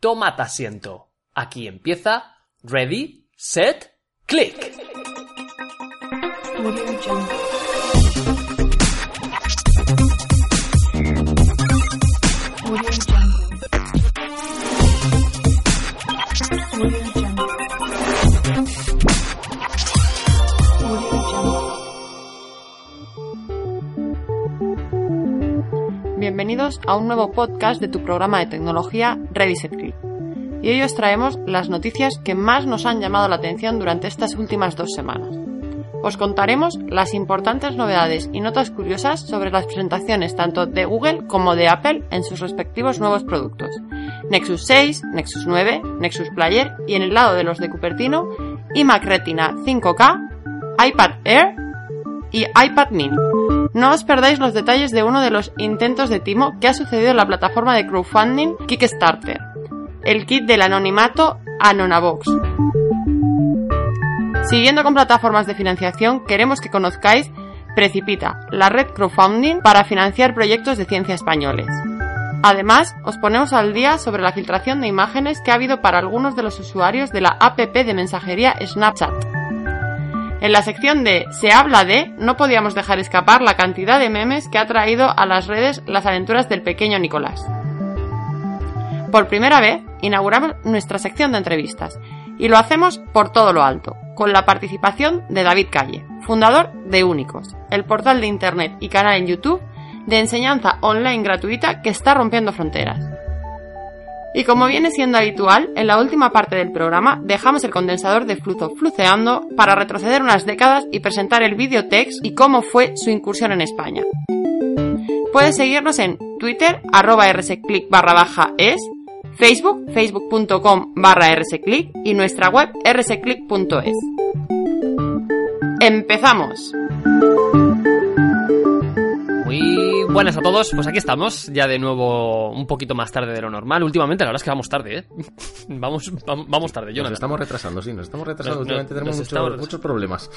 Toma asiento. Aquí empieza Ready, Set, Click. Bienvenidos a un nuevo podcast de tu programa de tecnología Click. Y hoy os traemos las noticias que más nos han llamado la atención durante estas últimas dos semanas. Os contaremos las importantes novedades y notas curiosas sobre las presentaciones tanto de Google como de Apple en sus respectivos nuevos productos. Nexus 6, Nexus 9, Nexus Player y en el lado de los de Cupertino, iMac Retina 5K, iPad Air y iPad mini. No os perdáis los detalles de uno de los intentos de timo que ha sucedido en la plataforma de crowdfunding Kickstarter, el kit del anonimato Anonavox. Siguiendo con plataformas de financiación, queremos que conozcáis Precipita, la red crowdfunding para financiar proyectos de ciencia españoles. Además, os ponemos al día sobre la filtración de imágenes que ha habido para algunos de los usuarios de la APP de mensajería Snapchat. En la sección de Se habla de, no podíamos dejar escapar la cantidad de memes que ha traído a las redes las aventuras del pequeño Nicolás. Por primera vez, inauguramos nuestra sección de entrevistas, y lo hacemos por todo lo alto, con la participación de David Calle, fundador de Únicos, el portal de Internet y canal en YouTube de enseñanza online gratuita que está rompiendo fronteras. Y como viene siendo habitual, en la última parte del programa dejamos el condensador de flujo fluceando para retroceder unas décadas y presentar el videotext y cómo fue su incursión en España. Puedes seguirnos en Twitter, arroba rsclick barra baja es, Facebook, facebook.com barra rsclick y nuestra web rsclick.es. ¡Empezamos! Muy buenas a todos, pues aquí estamos, ya de nuevo un poquito más tarde de lo normal. Últimamente la verdad es que vamos tarde, ¿eh? vamos, vamos, vamos tarde, yo Nos estamos retrasando, sí, nos estamos retrasando. Nos- Últimamente nos tenemos muchos, estamos- muchos problemas.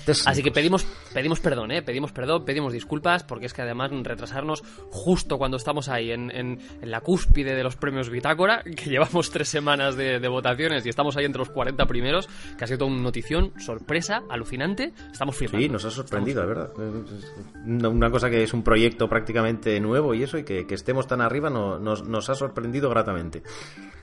Entonces, Así que pedimos, pedimos perdón, ¿eh? Pedimos perdón, pedimos disculpas, porque es que además retrasarnos justo cuando estamos ahí en, en- en la cúspide de los premios Bitácora, que llevamos tres semanas de, de votaciones y estamos ahí entre los 40 primeros, que ha sido toda una notición, sorpresa, alucinante. Estamos flipando. Sí, nos ha sorprendido, la verdad. Una una cosa que es un proyecto prácticamente nuevo y eso, y que, que estemos tan arriba no- nos, nos ha sorprendido gratamente.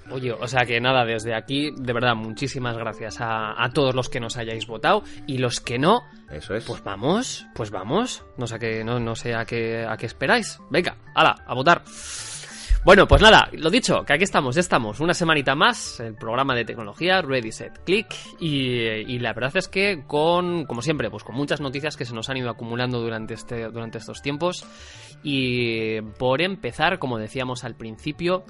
Oye, o sea que nada, desde aquí, de verdad, muchísimas gracias a, a todos los que nos hayáis votado y los que no, Eso es. pues vamos, pues vamos. No sé a qué, no, no sé a qué, a qué esperáis. Venga, hala, a votar. Bueno, pues nada, lo dicho, que aquí estamos, ya estamos, una semanita más, el programa de tecnología, Ready Set Click, y, la verdad es que con, como siempre, pues con muchas noticias que se nos han ido acumulando durante, este, durante estos tiempos, y por empezar, como decíamos al principio,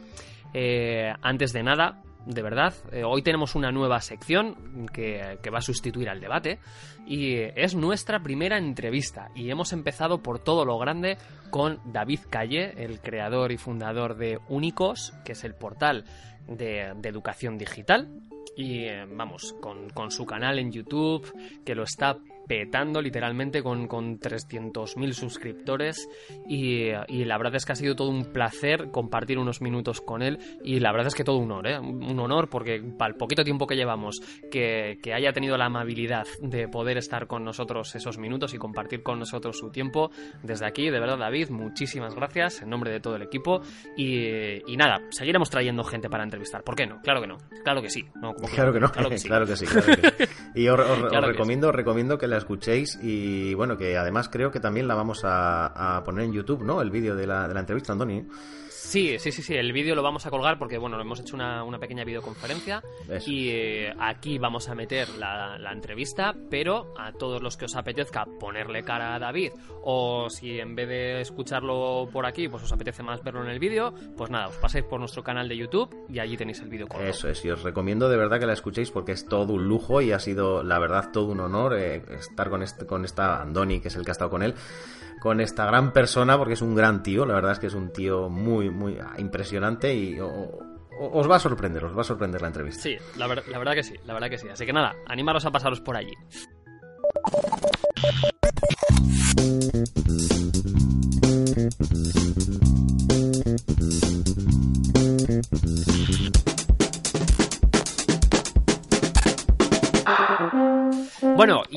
eh, antes de nada, de verdad, eh, hoy tenemos una nueva sección que, va a sustituir al debate y es nuestra primera entrevista y hemos empezado por todo lo grande con David Calle, el creador y fundador de Únicos, que es el portal de, de educación digital. Y eh, vamos, con, con su canal en YouTube que lo está petando literalmente con, con 300.000 suscriptores y, y la verdad es que ha sido todo un placer compartir unos minutos con él y la verdad es que todo un honor, ¿eh? un honor porque para el poquito tiempo que llevamos que, que haya tenido la amabilidad de poder estar con nosotros esos minutos y compartir con nosotros su tiempo desde aquí, de verdad David, muchísimas gracias en nombre de todo el equipo y, y nada, seguiremos trayendo gente para entrevistar, ¿por qué no? Claro que no, claro que sí, no, ¿cómo Claro que no, Claro que sí. claro que sí. claro que sí. Y os, os- os Claro recomiendo, recomiendo que la escuchéis y bueno, que además creo que también la vamos a, poner en YouTube, ¿no? El vídeo de la, de la entrevista, Andoni. Sí, sí, sí, sí. El vídeo lo vamos a colgar porque, bueno, hemos hecho una, una pequeña videoconferencia Eso. y eh, aquí vamos a meter la, la entrevista, pero a todos los que os apetezca ponerle cara a David o si en vez de escucharlo por aquí, pues os apetece más verlo en el vídeo, pues nada, os pasáis por nuestro canal de YouTube y allí tenéis el vídeo colgado. Eso es, y os recomiendo de verdad que la escuchéis porque es todo un lujo y ha sido, la verdad, todo un honor eh, estar con, este, con esta Andoni, que es el que ha estado con él, con esta gran persona, porque es un gran tío, la verdad es que es un tío muy, muy ah, impresionante y os va a sorprender, os va a sorprender la entrevista. Sí, la verdad que sí, la verdad que sí. Así que nada, animaros a pasaros por allí.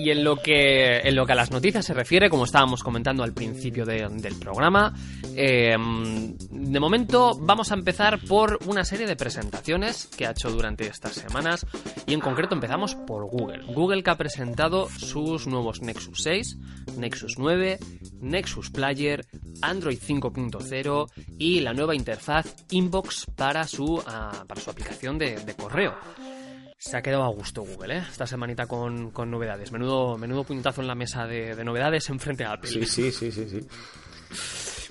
Y en lo que en lo que a las noticias se refiere, como estábamos comentando al principio de- del programa, eh, de momento vamos a empezar por una serie de presentaciones que ha hecho durante estas semanas y en concreto empezamos por Google. Google que ha presentado sus nuevos Nexus 6, Nexus 9, Nexus Player, Android 5.0 y la nueva interfaz Inbox para su, ah, para su aplicación de correo. Se ha quedado a gusto Google, ¿eh? Esta semanita con, con novedades. Menudo, menudo puñetazo en la mesa de, de novedades enfrente a Apple. Sí, sí, sí, sí, sí.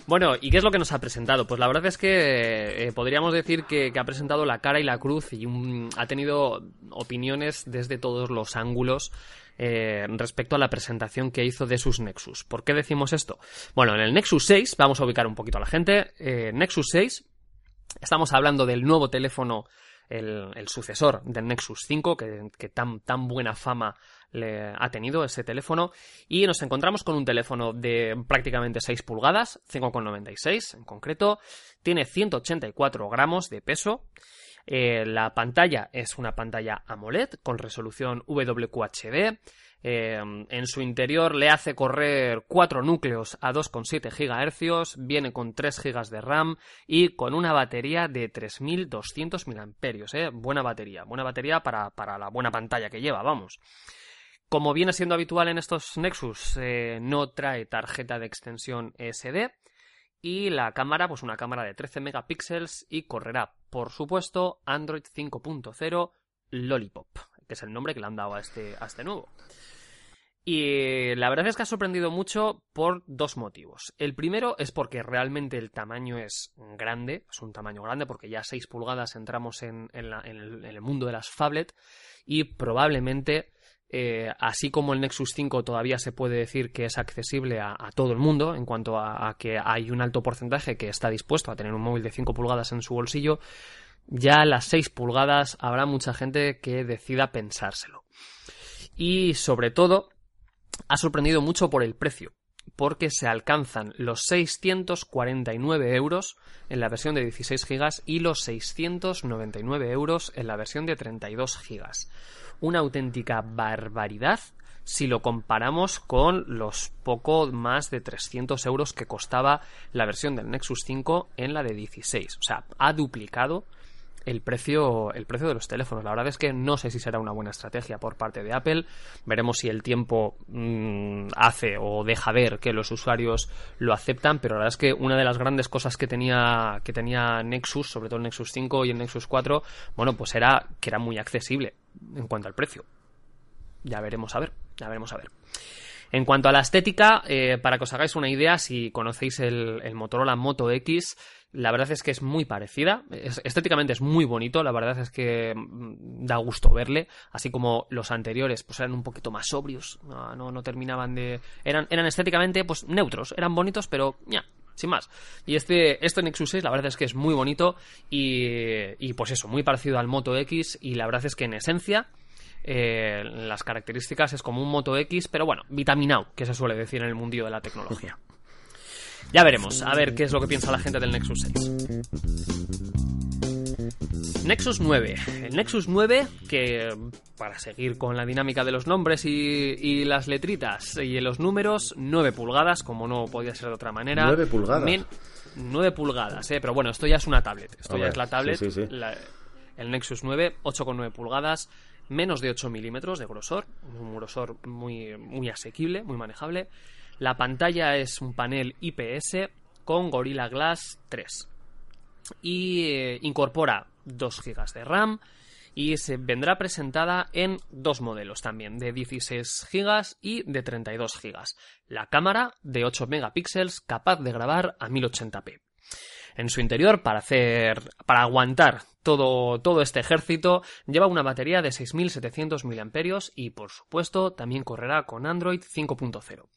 Bueno, ¿y qué es lo que nos ha presentado? Pues la verdad es que eh, podríamos decir que, que ha presentado la cara y la cruz y un- ha tenido opiniones desde todos los ángulos eh, respecto a la presentación que hizo de sus Nexus. ¿Por qué decimos esto? Bueno, en el Nexus 6, vamos a ubicar un poquito a la gente, eh, Nexus 6, estamos hablando del nuevo teléfono, el, sucesor del Nexus 5, que, que tan, tan buena fama le ha tenido ese teléfono, y nos encontramos con un teléfono de prácticamente 6 pulgadas, 5,96 en concreto, tiene 184 gramos de peso, eh, la pantalla es una pantalla AMOLED con resolución WQHD. Eh, en su interior le hace correr 4 núcleos a 2,7 GHz, viene con 3 GB de RAM y con una batería de 3200 mAh. Eh, buena batería, buena batería para, para la buena pantalla que lleva, vamos. Como viene siendo habitual en estos Nexus, eh, no trae tarjeta de extensión SD. Y la cámara, pues una cámara de 13 megapíxeles y correrá, por supuesto, Android 5.0 Lollipop, que es el nombre que le han dado a este, a este nuevo. Y la verdad es que ha sorprendido mucho por dos motivos. El primero es porque realmente el tamaño es grande, es un tamaño grande porque ya 6 pulgadas entramos en, en el, mundo de las phablet y probablemente eh, así como el Nexus 5 todavía se puede decir que es accesible a, a todo el mundo en cuanto a, a que hay un alto porcentaje que está dispuesto a tener un móvil de 5 pulgadas en su bolsillo, ya las 6 pulgadas habrá mucha gente que decida pensárselo. Y sobre todo, ha sorprendido mucho por el precio, porque se alcanzan los 649 euros en la versión de 16 GB y los 699 euros en la versión de 32 GB. Una auténtica barbaridad si lo comparamos con los poco más de 300 euros que costaba la versión del Nexus 5 en la de 16. O sea, ha duplicado el precio, el precio de los teléfonos. La verdad es que no sé si será una buena estrategia por parte de Apple. Veremos si el tiempo mm, hace o deja ver que los usuarios lo aceptan, pero la verdad es que una de las grandes cosas que tenía, que tenía Nexus, sobre todo el Nexus 5 y el Nexus 4, bueno, pues era que era muy accesible en cuanto al precio. Ya veremos a ver, ya veremos a ver. En cuanto a la estética, eh, para que os hagáis una idea, si conocéis el, el Motorola Moto X, la verdad es que es muy parecida. Es- estéticamente es muy bonito, la verdad es que mm, da gusto verle. Así como los anteriores, pues eran un poquito más sobrios, no, no, no terminaban de. Eran, eran estéticamente, pues neutros, eran bonitos, pero ya, sin más. Y este, este Nexus 6, la verdad es que es muy bonito y, y pues eso, muy parecido al Moto X. Y la verdad es que en esencia, eh, las características es como un Moto X, pero bueno, vitaminado, que se suele decir en el mundillo de la tecnología. Ya veremos, a ver qué es lo que piensa la gente del Nexus 6. Nexus 9. El Nexus 9, que para seguir con la dinámica de los nombres y, y las letritas y los números, 9 pulgadas, como no podía ser de otra manera. 9 pulgadas. 9 pulgadas, eh, pero bueno, esto ya es una tablet. Esto ya es la tablet. sí, sí, sí. la- el Nexus 9, 8,9 pulgadas, menos de 8 milímetros de grosor, un grosor muy, muy asequible, muy manejable. La pantalla es un panel IPS con Gorilla Glass 3. y eh, incorpora 2 GB de RAM y se vendrá presentada en dos modelos también, de 16 GB y de 32 GB. La cámara de 8 megapíxeles capaz de grabar a 1080p. En su interior, para hacer, para aguantar todo, todo este ejército, lleva una batería de 6700 mAh y, por supuesto, también correrá con Android 5.0.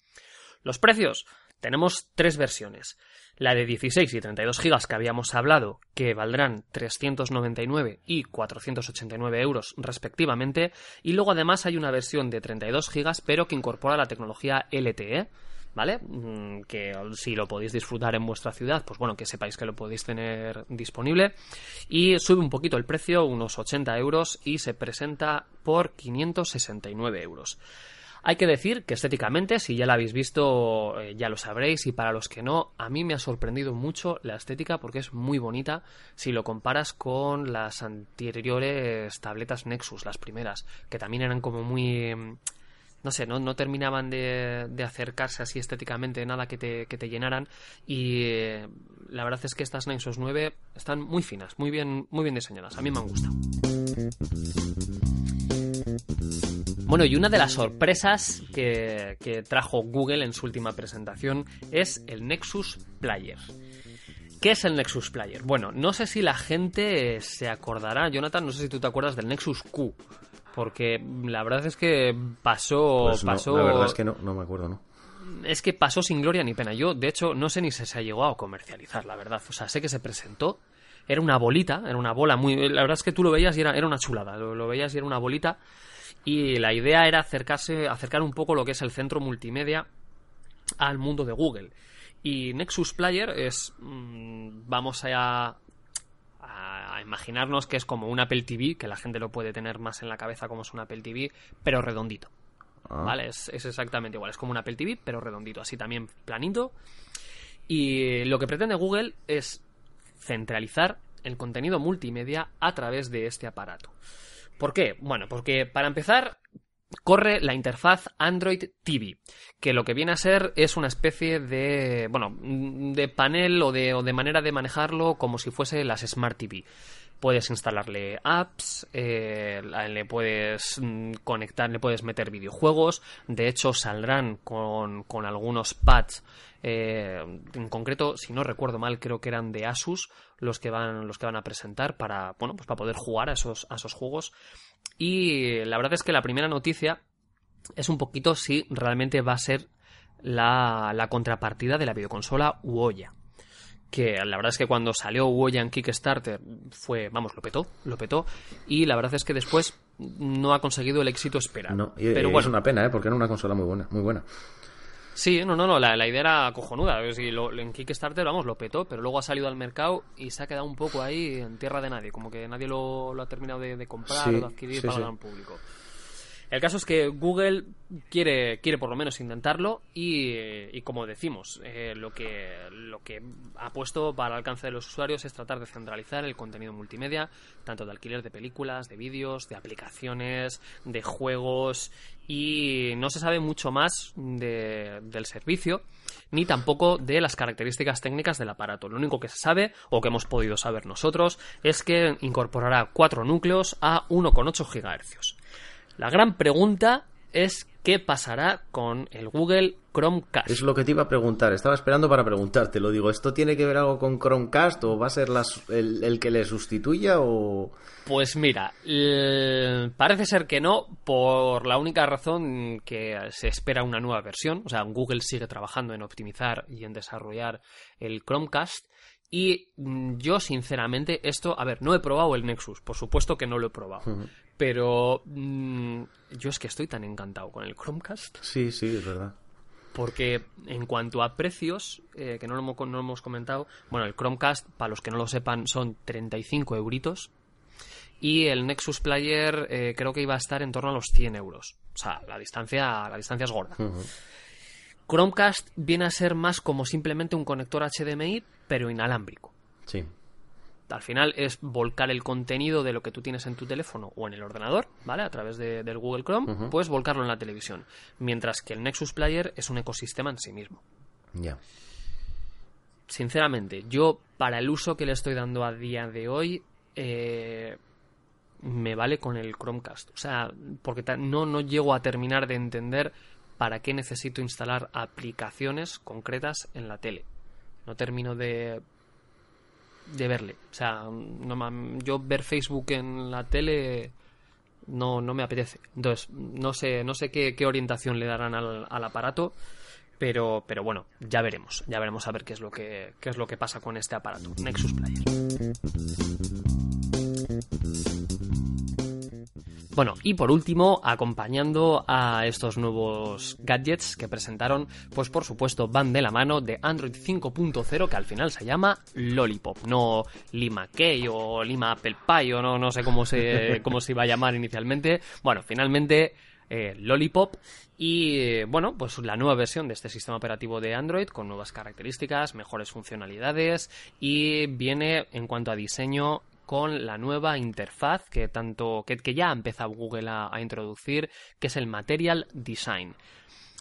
Los precios, tenemos tres versiones. La de 16 y 32 gigas que habíamos hablado, que valdrán 399 y 489 euros respectivamente, y luego además hay una versión de 32 gigas pero que incorpora la tecnología LTE, ¿vale? Mm, que si lo podéis disfrutar en vuestra ciudad, pues bueno, que sepáis que lo podéis tener disponible. Y sube un poquito el precio, unos 80 euros, y se presenta por 569 euros. Hay que decir que estéticamente, si ya la habéis visto, eh, ya lo sabréis, y para los que no, a mí me ha sorprendido mucho la estética porque es muy bonita si lo comparas con las anteriores tabletas Nexus, las primeras, que también eran como muy no sé, no, no terminaban de, acercarse así estéticamente, nada que te, que te llenaran. Y eh, la verdad es que estas Nexus 9 están muy finas, muy bien, muy bien diseñadas. A mí me han gustado. Bueno, y una de las sorpresas que, trajo Google en su última presentación es el Nexus Player. ¿Qué es el Nexus Player? Bueno, no sé si la gente se acordará, Jonathan, no sé si tú te acuerdas del Nexus Q, porque la verdad es que pasó... Pues pasó la verdad es que no, no me acuerdo, ¿no? Es que pasó sin gloria ni pena. Yo, de hecho, no sé ni si se ha llegado a comercializar, la verdad. O sea, sé que se presentó, era una bolita, era una bola muy... La verdad es que tú lo veías y era, era una chulada, lo, lo veías y era una bolita y la idea era acercarse, acercar un poco lo que es el centro multimedia al mundo de Google. Y Nexus Player es, mm, vamos a, a, imaginarnos que es como un Apple TV, que la gente lo puede tener más en la cabeza como es un Apple TV, pero redondito. Ah. ¿Vale? Es, es, exactamente igual, es como un Apple TV, pero redondito, así también planito. Y lo que pretende Google es centralizar el contenido multimedia a través de este aparato. ¿Por qué? Bueno, porque para empezar corre la interfaz Android TV, que lo que viene a ser es una especie de, bueno, de panel o de, o de manera de manejarlo como si fuese las Smart TV. Puedes instalarle apps, eh, le puedes mm, conectar, le puedes meter videojuegos. De hecho, saldrán con, con algunos pads eh, en concreto, si no recuerdo mal, creo que eran de Asus los que van, los que van a presentar para, bueno, pues para poder jugar a esos, a esos juegos. Y la verdad es que la primera noticia es un poquito si realmente va a ser la, la contrapartida de la videoconsola Uoya que la verdad es que cuando salió Uoya en Kickstarter fue, vamos, lo petó, lo petó, y la verdad es que después no ha conseguido el éxito esperado. pero bueno, es una pena, ¿eh? porque era una consola muy buena, muy buena. Sí, no, no, no, la, idea era cojonuda. en Kickstarter, vamos, lo petó, pero luego ha salido al mercado y se ha quedado un poco ahí en tierra de nadie, como que nadie lo, ha terminado de, comprar o de adquirir para el gran público. El caso es que Google quiere, quiere por lo menos intentarlo y, como decimos, eh, lo, que, lo que ha puesto para el alcance de los usuarios es tratar de centralizar el contenido multimedia, tanto de alquiler de películas, de vídeos, de aplicaciones, de juegos y no se sabe mucho más del servicio ni tampoco de las características técnicas del aparato. Lo único que se sabe, o que hemos podido saber nosotros, es que incorporará cuatro núcleos a 1,8 GHz. La gran pregunta es qué pasará con el Google Chromecast. Es lo que te iba a preguntar, estaba esperando para preguntarte, lo digo, ¿esto tiene que ver algo con Chromecast o va a ser el, que le sustituya o...? Pues mira, parece ser que no, por la única razón que se espera una nueva versión, o sea, Google sigue trabajando en optimizar y en desarrollar el Chromecast, y mm, yo, sinceramente, esto, a ver, no he probado el Nexus, por supuesto que no lo he probado. Pero mm, yo es que estoy tan encantado con el Chromecast. Sí, sí, es verdad. Porque en cuanto a precios, eh, que no lo, hemos, no hemos comentado, bueno, el Chromecast, para los que no lo sepan, son 35 euritos. Y el Nexus Player eh, creo que iba a estar en torno a los 100 euros. O sea, la distancia, la distancia es gorda. Chromecast viene a ser más como simplemente un conector HDMI, pero inalámbrico. Sí. Al final es volcar el contenido de lo que tú tienes en tu teléfono o en el ordenador, ¿vale? A través del Google Chrome, puedes volcarlo en la televisión. Mientras que el Nexus Player es un ecosistema en sí mismo. Ya. sinceramente, yo para el uso que le estoy dando a día de hoy, eh, me vale con el Chromecast. O sea, porque no, no llego a terminar de entender para qué necesito instalar aplicaciones concretas en la tele. No termino de de verle. O sea, yo ver Facebook en la tele no, no me apetece. Entonces, no sé, no sé qué, qué orientación le darán al, al, aparato, pero, pero bueno, ya veremos. Ya veremos a ver qué es lo que, qué es lo que pasa con este aparato. Nexus Player. Bueno, y por último, acompañando a estos nuevos gadgets que presentaron, pues por supuesto van de la mano de Android 5.0 que al final se llama Lollipop, no Lima Key o Lima Apple Pie o no, no sé cómo se, cómo se iba a llamar inicialmente. Bueno, finalmente eh, Lollipop y bueno, pues la nueva versión de este sistema operativo de Android con nuevas características, mejores funcionalidades y viene en cuanto a diseño con la nueva interfaz que tanto que, ya ha empezado Google a, introducir, que es el Material Design.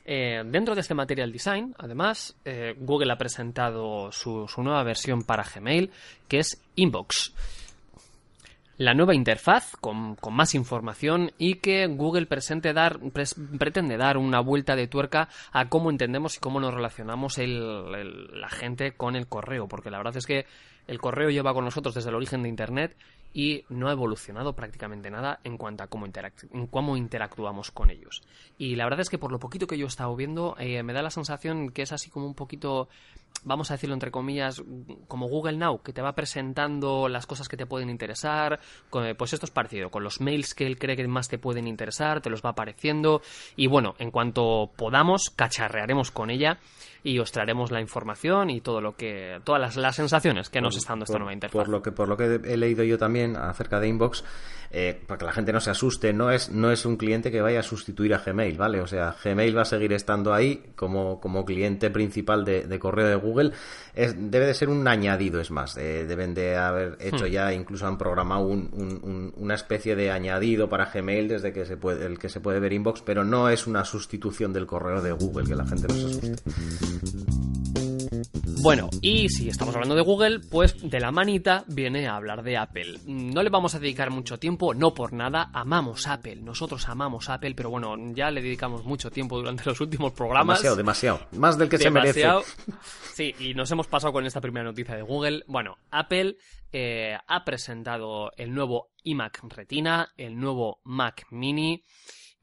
Eh, dentro de este Material Design, además, eh, Google ha presentado su, nueva versión para Gmail, que es Inbox. La nueva interfaz con, más información y que Google presente dar, pretende dar una vuelta de tuerca a cómo entendemos y cómo nos relacionamos la gente con el correo, porque la verdad es que el correo lleva con nosotros desde el origen de Internet y no ha evolucionado prácticamente nada en cuanto a cómo, cómo interactuamos con ellos. Y la verdad es que por lo poquito que yo he estado viendo, eh, me da la sensación que es así como un poquito, vamos a decirlo entre comillas, como Google Now, que te va presentando las cosas que te pueden interesar. Pues esto es parecido, con los mails que él cree que más te pueden interesar, te los va apareciendo. Y bueno, en cuanto podamos, cacharrearemos con ella y os traeremos la información y todo lo que todas las, las sensaciones que nos está dando esta nueva interfaz. Por lo que por lo que he leído yo también acerca de Inbox, eh, para que la gente no se asuste, no es no es un cliente que vaya a sustituir a Gmail, ¿vale? O sea, Gmail va a seguir estando ahí como, como cliente principal de, correo de Google. Es, debe de ser un añadido, es más. Eh, deben de haber hecho hmm. ya, incluso han programado un, una especie de añadido para Gmail desde que se puede, el que se puede ver Inbox, pero no es una sustitución del correo de Google, que la gente no se asuste. Bueno, y si estamos hablando de Google, pues de la manita viene a hablar de Apple. No le vamos a dedicar mucho tiempo, no por nada, amamos Apple, nosotros amamos Apple, pero bueno, ya le dedicamos mucho tiempo durante los últimos programas. Demasiado, demasiado, más del que se merece. Sí, y nos hemos pasado con esta primera noticia de Google. Bueno, Apple eh, ha presentado el nuevo iMac Retina, el nuevo Mac Mini.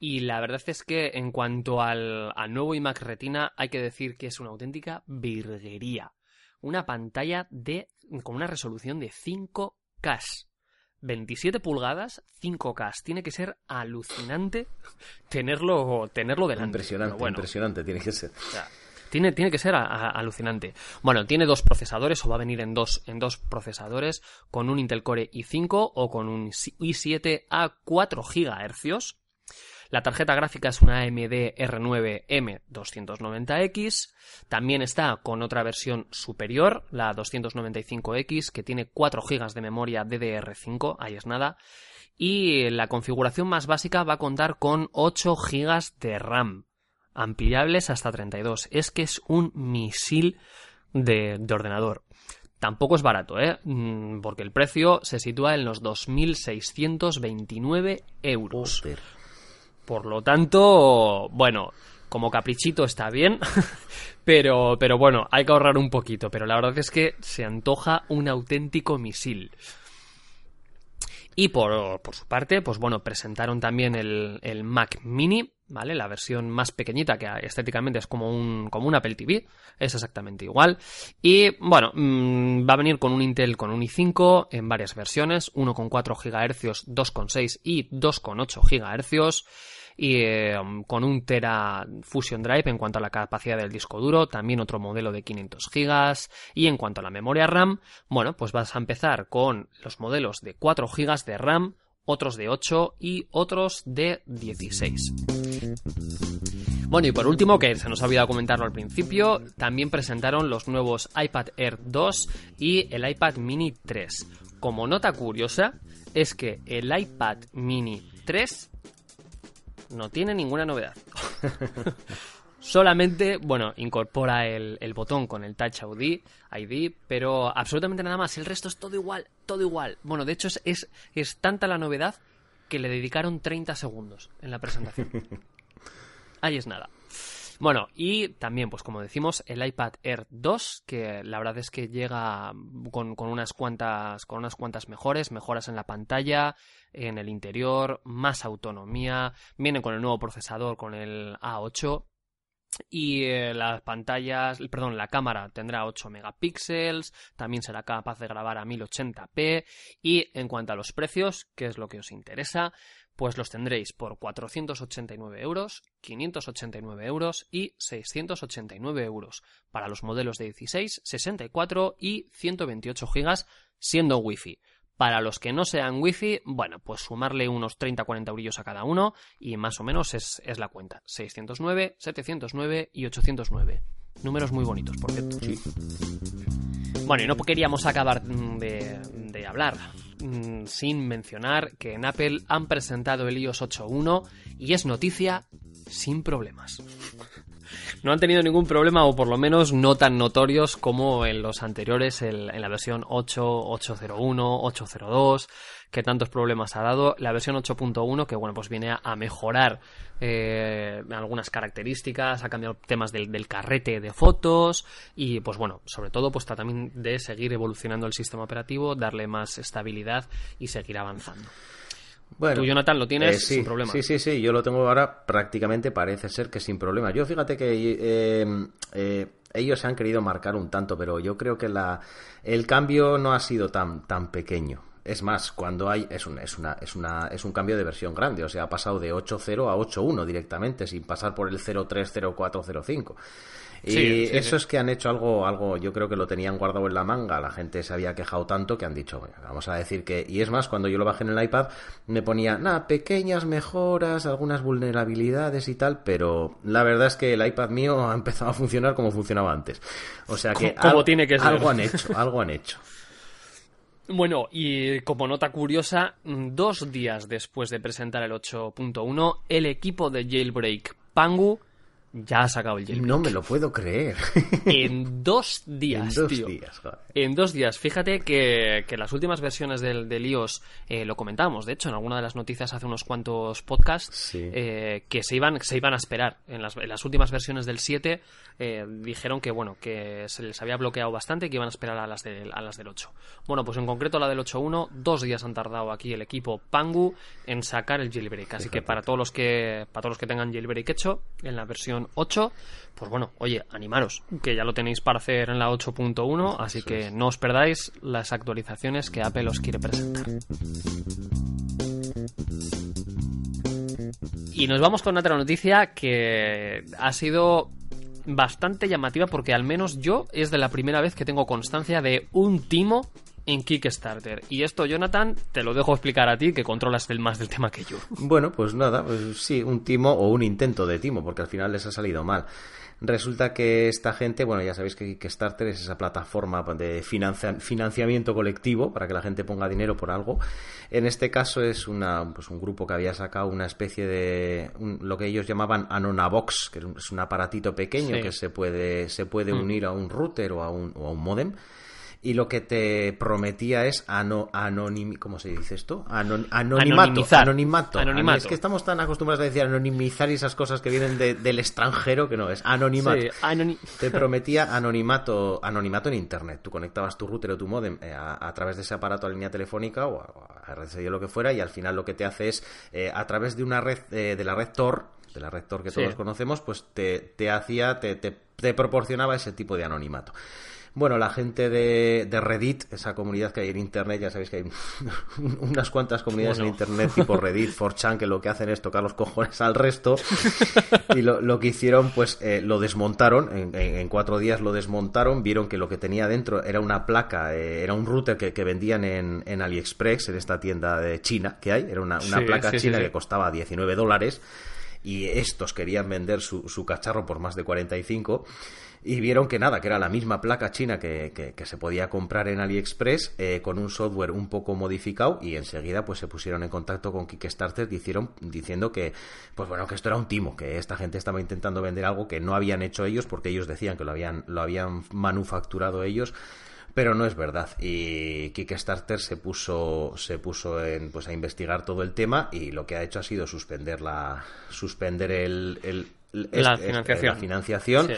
Y la verdad es que en cuanto al, nuevo iMac Retina, hay que decir que es una auténtica virguería. Una pantalla de, con una resolución de 5K. 27 pulgadas, 5K. Tiene que ser alucinante tenerlo, tenerlo delante. Impresionante, impresionante tiene que ser. tiene, tiene que ser alucinante. Bueno, tiene dos procesadores o va a venir en dos, en dos procesadores con un Intel Core i5 o con un i7 a 4 GHz la tarjeta gráfica es una AMD R9 M290X. También está con otra versión superior, la 295X, que tiene 4 GB de memoria DDR5, ahí es nada. Y la configuración más básica va a contar con 8 GB de RAM, ampliables hasta 32. Es que es un misil de, ordenador. Tampoco es barato, ¿eh? Mm, porque el precio se sitúa en los 2.629 euros. Por lo tanto, bueno, como caprichito está bien, pero, pero bueno, hay que ahorrar un poquito. Pero la verdad es que se antoja un auténtico misil. Y por, por su parte, pues bueno, presentaron también el, el, Mac Mini, ¿vale? La versión más pequeñita que estéticamente es como un, como un Apple TV, es exactamente igual. Y bueno, mm, va a venir con un Intel con un i5 en varias versiones, 1,4 GHz, 2,6 y 2,8 GHz y eh, con un Tera Fusion Drive en cuanto a la capacidad del disco duro, también otro modelo de 500 GB y en cuanto a la memoria RAM, bueno, pues vas a empezar con los modelos de 4 GB de RAM, otros de 8 y otros de 16. Bueno, y por último, que se nos ha olvidado comentarlo al principio, también presentaron los nuevos iPad Air 2 y el iPad Mini 3. Como nota curiosa, es que el iPad Mini 3 no tiene ninguna novedad. Solamente, bueno, incorpora el, el, botón con el Touch ID, ID, pero absolutamente nada más. El resto es todo igual, todo igual. Bueno, de hecho es, es, es tanta la novedad que le dedicaron 30 segundos en la presentación. Ahí es nada. Bueno, y también, pues como decimos, el iPad Air 2, que la verdad es que llega con, unas cuantas, con unas cuantas mejores, mejoras en la pantalla, en el interior, más autonomía, viene con el nuevo procesador, con el A8, y eh, las pantallas, perdón, la cámara tendrá 8 megapíxeles, también será capaz de grabar a 1080p y en cuanto a los precios, que es lo que os interesa, pues los tendréis por 489 euros, 589 euros y 689 euros para los modelos de 16, 64 y 128 gigas siendo Wi-Fi. Para los que no sean wifi, bueno, pues sumarle unos 30-40 eurillos a cada uno y más o menos es, la cuenta. 609, 709 y 809. Números muy bonitos, por cierto. Sí. Bueno, y no queríamos acabar de, de hablar mmm, sin mencionar que en Apple han presentado el iOS 8.1 y es noticia sin problemas. No han tenido ningún problema, o por lo menos no tan notorios como en los anteriores, en la versión 8, 801, 802, que tantos problemas ha dado. La versión 8.1, que bueno, pues viene a, mejorar eh, algunas características, ha cambiado temas del, del, carrete de fotos y pues bueno, sobre todo pues también de seguir evolucionando el sistema operativo, darle más estabilidad y seguir avanzando. Bueno, Tú, Jonathan, lo tienes eh, sí, sin problema. Sí, sí, sí, yo lo tengo ahora prácticamente parece ser que sin problema. Yo fíjate que eh, eh, ellos se han querido marcar un tanto, pero yo creo que la, el cambio no ha sido tan, tan pequeño. Es más, cuando hay es un, es una es una es un cambio de versión grande, o sea, ha pasado de 8.0 a 8.1 directamente sin pasar por el 0.3, 0.4, 0.5. Y Sí, sí, eso sí. es que han hecho algo, algo, yo creo que lo tenían guardado en la manga, la gente se había quejado tanto que han dicho, "Bueno, vamos a decir que, y es más, cuando yo lo bajé en el iPad, me ponía, nada, pequeñas mejoras, algunas vulnerabilidades y tal, pero la verdad es que el iPad mío ha empezado a funcionar como funcionaba antes. O sea que Co- como al- tiene que ser. algo han hecho, algo han hecho. Bueno, y como nota curiosa, mm, dos días después de presentar el 8.1, el equipo de Jailbreak Pangu ya ha sacado el jailbreak. No me lo puedo creer. En dos días, en dos tío. días, joder. En dos días. Fíjate que, que las últimas versiones del, del iOS eh, lo comentábamos, de hecho, en alguna de las noticias hace unos cuantos podcasts, Sí. eh, que se iban, se iban a esperar. En las, en las últimas versiones del 7 eh, dijeron que, bueno, que se les había bloqueado bastante y que iban a esperar a las, del, a las del 8. Bueno, pues en concreto la del 8.1, dos días han tardado aquí el equipo Pangu en sacar el jailbreak. Así que para todos los que, para todos los que tengan jailbreak hecho, en la versión 8, pues bueno, oye, animaros, que ya lo tenéis para hacer en la 8.1, así que no os perdáis las actualizaciones que Apple os quiere presentar. Y nos vamos con otra noticia que ha sido bastante llamativa porque al menos yo es de la primera vez que tengo constancia de un timo en Kickstarter. Y esto, Jonathan, te lo dejo explicar a ti, que controlas del más del tema que yo. Bueno, pues nada, pues sí, un timo o un intento de timo, porque al final les ha salido mal. Resulta que esta gente, bueno, ya sabéis que Kickstarter es esa plataforma de financia- financiamiento colectivo para que la gente ponga dinero por algo. En este caso es una, pues un grupo que había sacado una especie de un- lo que ellos llamaban Anonabox, que es un- es un aparatito pequeño Sí. que se puede, se puede Mm. unir a un router o a un, o a un modem. Y lo que te prometía es ano, anonim, ¿cómo se dice esto? Anon- anonimato. Anonimizar. Anonimato. Anonimato. Es que estamos tan acostumbrados a decir anonimizar y esas cosas que vienen de- del extranjero que no es anonimato. Sí, anoni- Te prometía anonimato, anonimato en internet. Tú conectabas tu router o tu modem eh, a, a través de ese aparato a línea telefónica o a, a RCD o lo que fuera y al final lo que te hace es eh, a través de una red eh, de la red Tor, de la red Tor que Sí. todos conocemos, pues te, te hacía, te, te- te proporcionaba ese tipo de anonimato. Bueno, la gente de, de Reddit, esa comunidad que hay en Internet, ya sabéis que hay unas cuantas comunidades Bueno. en Internet tipo Reddit, 4chan, que lo que hacen es tocar los cojones al resto. y lo, lo que hicieron, pues eh, lo desmontaron, en, en- cuatro días lo desmontaron, vieron que lo que tenía dentro era una placa, eh, era un router que, que vendían en, en AliExpress, en esta tienda de China que hay, era una, una Sí, placa sí, china sí. que costaba 19 dólares. Y estos querían vender su, su cacharro por más de 45 y vieron que nada, que era la misma placa china que, que, se podía comprar en AliExpress eh, con un software un poco modificado y enseguida pues se pusieron en contacto con Kickstarter diciendo que pues bueno que esto era un timo, que esta gente estaba intentando vender algo que no habían hecho ellos porque ellos decían que lo habían, lo habían manufacturado ellos pero no es verdad. Y Kickstarter se puso se puso en, pues a investigar todo el tema y lo que ha hecho ha sido suspender la suspender el, el, la, financiación. la financiación.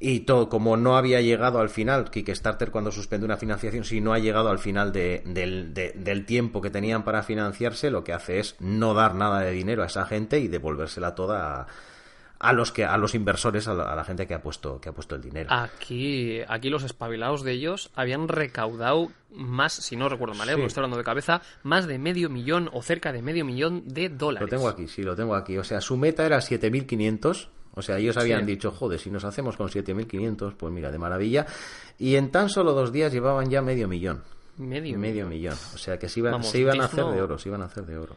Y todo, como no había llegado al final, Kickstarter cuando suspende una financiación, si no ha llegado al final de, del, del, tiempo que tenían para financiarse, lo que hace es no dar nada de dinero a esa gente y devolvérsela toda a, a los que a los inversores a la, gente que ha puesto que ha puesto el dinero aquí aquí los espabilados de ellos habían recaudado más si no recuerdo mal ¿eh? estoy hablando de cabeza más de medio millón o cerca de medio millón de dólares lo tengo aquí sí lo tengo aquí o sea su meta era 7.500 o sea, ellos habían dicho, joder, si nos hacemos con 7.500, pues mira, de maravilla. Y en tan solo dos días llevaban ya medio millón. Medio, medio millón. O sea, que se, se iban a hacer de oro, se iban a hacer de oro.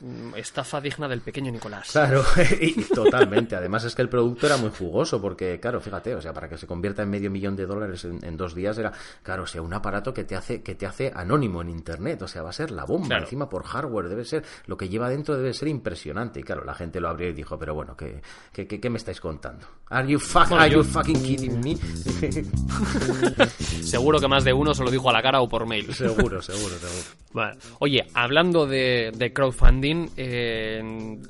Mm, estafa digna del pequeño Nicolás. Claro, y totalmente. Además es que el producto era muy jugoso porque, claro, fíjate, o sea, para que se convierta en medio millón de dólares en, dos días era, claro, o sea, un aparato que te hace que te hace anónimo en internet, o sea, va a ser la bomba encima por hardware, debe ser lo que lleva dentro debe ser impresionante. Y claro, la gente lo abrió y dijo, pero bueno, ¿qué, qué, qué, me estáis contando? Are you, are you fucking kidding me? seguro que más de uno se lo dijo a la cara o por mail. Seguro, seguro, seguro. Oye, hablando de, de crowdfunding eh,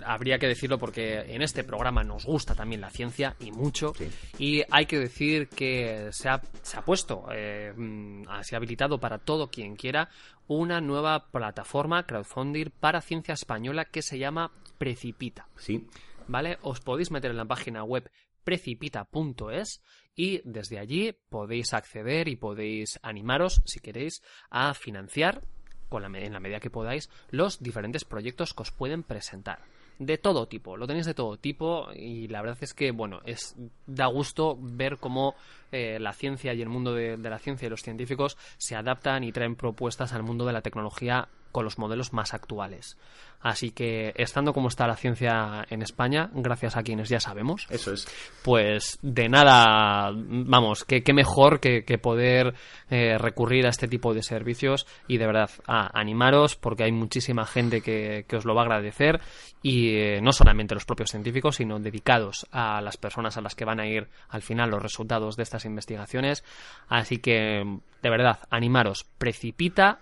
habría que decirlo porque en este programa nos gusta también la ciencia y mucho. Y hay que decir que se ha, se ha puesto, eh, mm, se ha habilitado para todo quien quiera una nueva plataforma crowdfunding para ciencia española que se llama Precipita. Sí. ¿Vale? Os podéis meter en la página web precipita.es y desde allí podéis acceder y podéis animaros, si queréis, a financiar en la medida que podáis, los diferentes proyectos que os pueden presentar. De todo tipo, lo tenéis de todo tipo y la verdad es que, bueno, es da gusto ver cómo eh, la ciencia y el mundo de, la ciencia y los científicos se adaptan y traen propuestas al mundo de la tecnología con los modelos más actuales. Así que, estando como está la ciencia en España, gracias a quienes ya sabemos, eso es. Pues de nada, vamos, que, mejor que, poder eh, recurrir a este tipo de servicios y de verdad a animaros porque hay muchísima gente que, os lo va a agradecer y eh, no solamente los propios científicos, sino dedicados a las personas a las que van a ir al final los resultados de estas investigaciones. Así que, de verdad, animaros, precipita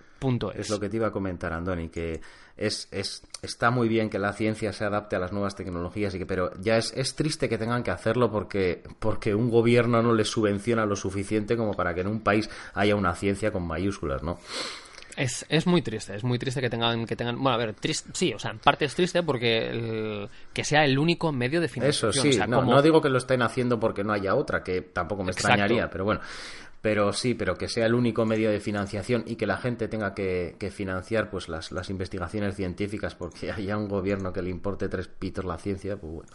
es lo que te iba a comentar, Andoni, que es, es, está muy bien que la ciencia se adapte a las nuevas tecnologías, y que, pero ya es, es triste que tengan que hacerlo porque, porque un gobierno no les subvenciona lo suficiente como para que en un país haya una ciencia con mayúsculas, ¿no? Es, es muy triste, es muy triste que tengan, que tengan, bueno, a ver, triste, sí, o sea, en parte es triste porque que sea el único medio de financiación. Eso sí, no, no, digo que lo estén haciendo porque no haya otra, que tampoco me extrañaría, pero bueno, pero sí, pero que sea el único medio de financiación y que la gente tenga que, financiar pues las, las, investigaciones científicas porque haya un gobierno que le importe tres pitos la ciencia, pues bueno.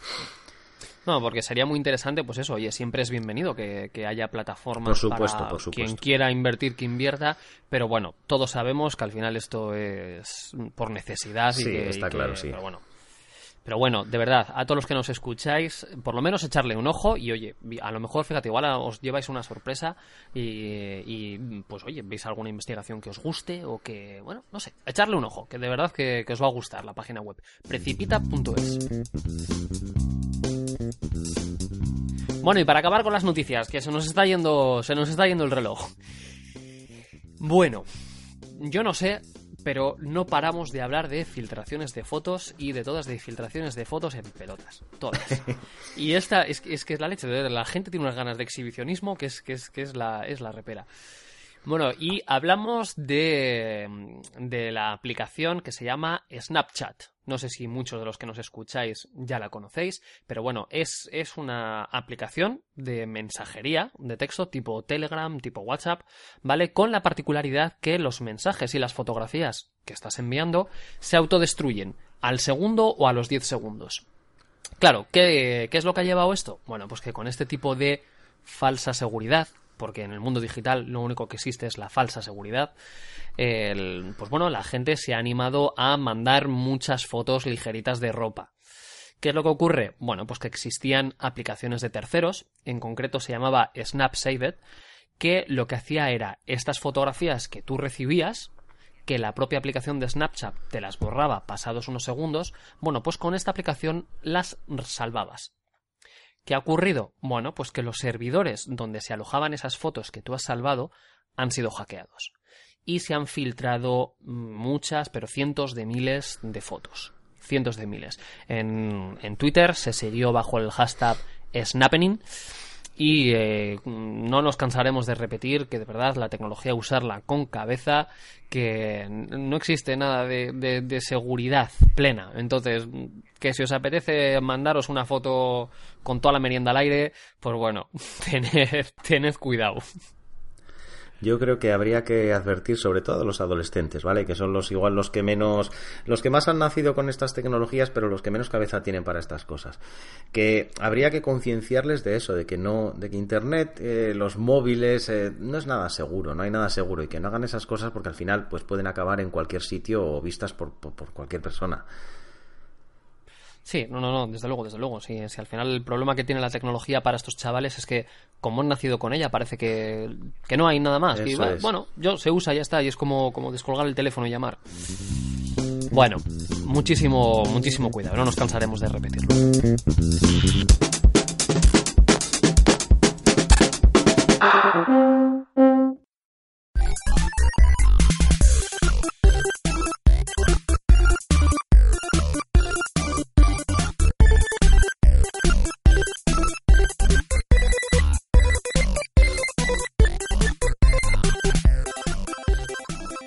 No, porque sería muy interesante, pues eso, oye, siempre es bienvenido que, haya plataformas por supuesto, para por supuesto. quien quiera invertir, que invierta, pero bueno, todos sabemos que al final esto es por necesidad sí, y que, está claro, sí. Pero bueno, pero bueno, de verdad, a todos los que nos escucháis, por lo menos echarle un ojo y oye, a lo mejor, fíjate, igual os lleváis una sorpresa y, pues oye, veis alguna investigación que os guste o que, bueno, no sé, echarle un ojo, que de verdad que, os va a gustar la página web, precipita.es. Bueno, y para acabar con las noticias, que se nos está yendo, se nos está yendo el reloj. Bueno, yo no sé pero no paramos de hablar de filtraciones de fotos y de todas de filtraciones de fotos en pelotas. Todas. y esta es, es que es la leche. La gente tiene unas ganas de exhibicionismo que es, que es, que es, la, es la repera. Bueno, y hablamos de, de la aplicación que se llama Snapchat. No sé si muchos de los que nos escucháis ya la conocéis, pero bueno, es, es una aplicación de mensajería de texto tipo Telegram, tipo WhatsApp, ¿vale? Con la particularidad que los mensajes y las fotografías que estás enviando se autodestruyen al segundo o a los 10 segundos. Claro, ¿qué, ¿qué es lo que ha llevado esto? Bueno, pues que con este tipo de falsa seguridad, porque en el mundo digital lo único que existe es la falsa seguridad, pues bueno, la gente se ha animado a mandar muchas fotos ligeritas de ropa ¿Qué es lo que ocurre? Bueno, pues que existían aplicaciones de terceros, en concreto se llamaba Snapsaved, que lo que hacía era estas fotografías que tú recibías, que la propia aplicación de Snapchat te las borraba pasados unos segundos, bueno, pues con esta aplicación las salvabas. ¿Qué ha ocurrido? Bueno, pues que los servidores donde se alojaban esas fotos que tú has salvado han sido hackeados. Y se han filtrado muchas, pero cientos de miles de fotos. Cientos de miles. En, en Twitter se siguió bajo el hashtag Snappening y eh, no nos cansaremos de repetir que de verdad la tecnología usarla con cabeza, que no existe nada de, seguridad plena. Entonces, que si os apetece mandaros una foto con toda la merienda al aire, pues bueno, tened cuidado. Yo creo que habría que advertir sobre todo a los adolescentes, ¿vale? Que son los igual los que menos, los que más han nacido con estas tecnologías, pero los que menos cabeza tienen para estas cosas. Que habría que concienciarles de eso, de que no, de que Internet, eh, los móviles, eh, no es nada seguro, no hay nada seguro y que no hagan esas cosas porque al final, pues pueden acabar en cualquier sitio o vistas por, por cualquier persona. Sí, no, no, no, desde luego, desde luego. Sí, si al final el problema que tiene la tecnología para estos chavales es que, como han nacido con ella, parece que, no hay nada más. Bueno, yo se usa, ya está, y es como, como descolgar el teléfono y llamar. Bueno, muchísimo, muchísimo cuidado, no nos cansaremos de repetirlo.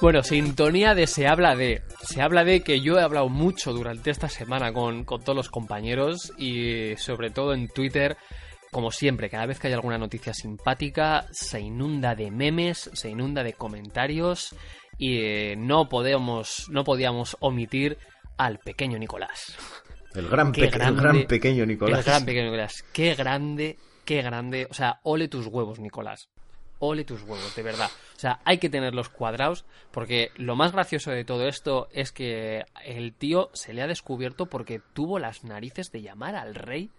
Bueno, sintonía de se habla de. Se habla de que yo he hablado mucho durante esta semana con, todos los compañeros y sobre todo en Twitter. Como siempre, cada vez que hay alguna noticia simpática, se inunda de memes, se inunda de comentarios y eh, no podemos, no podíamos omitir al pequeño Nicolás. El gran, el gran pequeño Nicolás. El gran pequeño Nicolás. Qué grande, qué grande. O sea, ole tus huevos, Nicolás ole tus huevos, de verdad. O sea, hay que tenerlos cuadrados porque lo más gracioso de todo esto es que el tío se le ha descubierto porque tuvo las narices de llamar al rey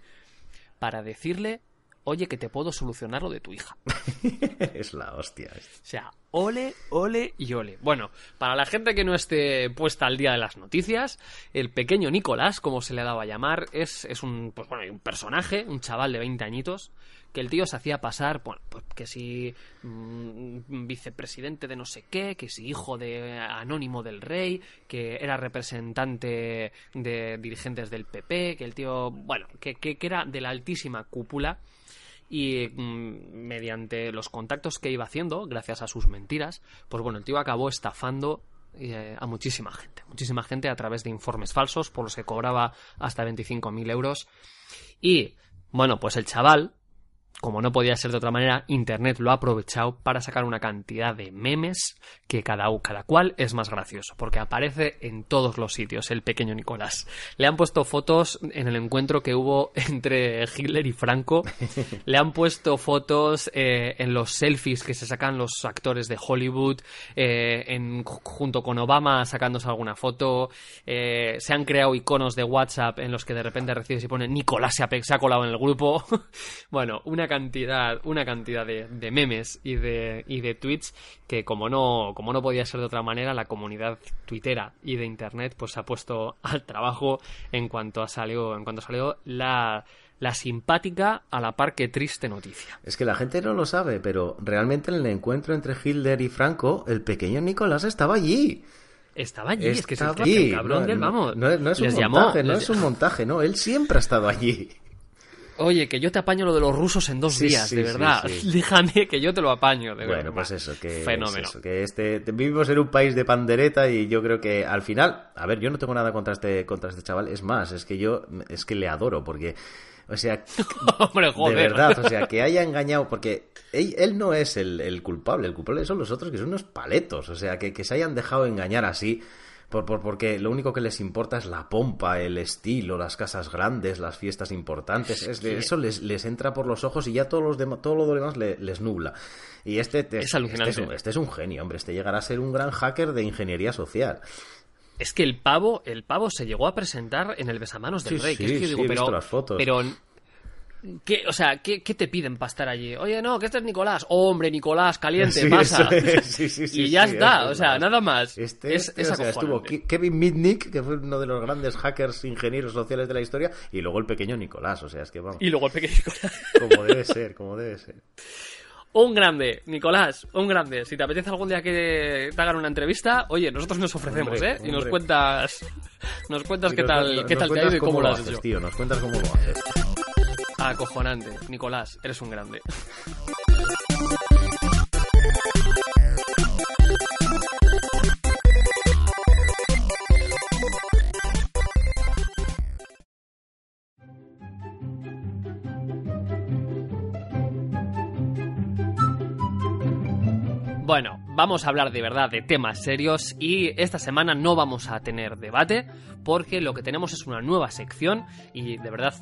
para decirle, oye, que te puedo solucionar lo de tu hija. es la hostia. O sea, ole, ole y ole. Bueno, para la gente que no esté puesta al día de las noticias, el pequeño Nicolás, como se le ha dado a llamar, es, es un, pues bueno, un personaje, un chaval de 20 añitos, que el tío se hacía pasar, bueno, pues que si mm, vicepresidente de no sé qué, que si hijo de anónimo del rey, que era representante de dirigentes del PP, que el tío, bueno, que, que, era de la altísima cúpula y mm, mediante los contactos que iba haciendo, gracias a sus mentiras, pues bueno, el tío acabó estafando eh, a muchísima gente, muchísima gente a través de informes falsos por los que cobraba hasta 25.000 euros. Y bueno, pues el chaval como no podía ser de otra manera, Internet lo ha aprovechado para sacar una cantidad de memes que cada, cada cual es más gracioso, porque aparece en todos los sitios el pequeño Nicolás. Le han puesto fotos en el encuentro que hubo entre Hitler y Franco, le han puesto fotos eh, en los selfies que se sacan los actores de Hollywood, eh, en, junto con Obama sacándose alguna foto, eh, se han creado iconos de WhatsApp en los que de repente recibes y pone Nicolás se ha, se ha colado en el grupo. bueno, una cantidad, una cantidad de, memes y de, y de tweets que como no, como no podía ser de otra manera, la comunidad twittera y de internet pues se ha puesto al trabajo en cuanto salió, en cuanto salió la, la simpática a la par que triste noticia. Es que la gente no lo sabe, pero realmente en el encuentro entre Hitler y Franco, el pequeño Nicolás estaba allí. Estaba allí, es que es el cabrón del vamos. No, es un montaje, no es un montaje, no, él siempre ha estado allí. Oye, que yo te apaño lo de los rusos en dos días, de verdad. Déjame que yo te lo apaño, de bueno, pues eso, que, Fenómeno. que este, vivimos en un país de pandereta y yo creo que al final, a ver, yo no tengo nada contra este, contra este chaval, es más, es que yo, es que le adoro, porque, o sea, Hombre, joder. de verdad, o sea, que haya engañado, porque él, no es el, culpable, el culpable son los otros que son unos paletos, o sea, que, que se hayan dejado engañar así por, porque lo único que les importa es la pompa, el estilo, las casas grandes, las fiestas importantes. Es eso les, les, entra por los ojos y ya todos los demás, todo lo demás les nubla. Y este, es, este, este, es un, genio, hombre. Este llegará a ser un gran hacker de ingeniería social. Es que el pavo, el pavo se llegó a presentar en el besamanos del Sí, rey. que es sí, que sí, digo, he pero, visto las fotos. pero ¿qué, o sea, ¿qué, qué te piden para estar allí? Oye, no, que este es Nicolás. Hombre, Nicolás, caliente, Sí, pasa. es, sí, sí, y ya está, eso o es sea, nada más. Este, es, este, es o sea, estuvo Kevin Mitnick, que fue uno de los grandes hackers ingenieros sociales de la historia, y luego el pequeño Nicolás, o sea, es que vamos, Y luego el pequeño Nicolás. como debe ser, como debe ser. Un grande, Nicolás, un grande. Si te apetece algún día que te hagan una entrevista, oye, nosotros nos ofrecemos, Hombre, ¿eh? Y nos hombre. cuentas, nos cuentas Y qué nos tal, cuentas- qué nos tal te ha ido y cómo lo has haces, tío, nos cuentas cómo lo haces. Acojonante, Nicolás, eres un grande. Bueno, vamos a hablar de verdad de temas serios y esta semana no vamos a tener debate porque lo que tenemos es una nueva sección y de verdad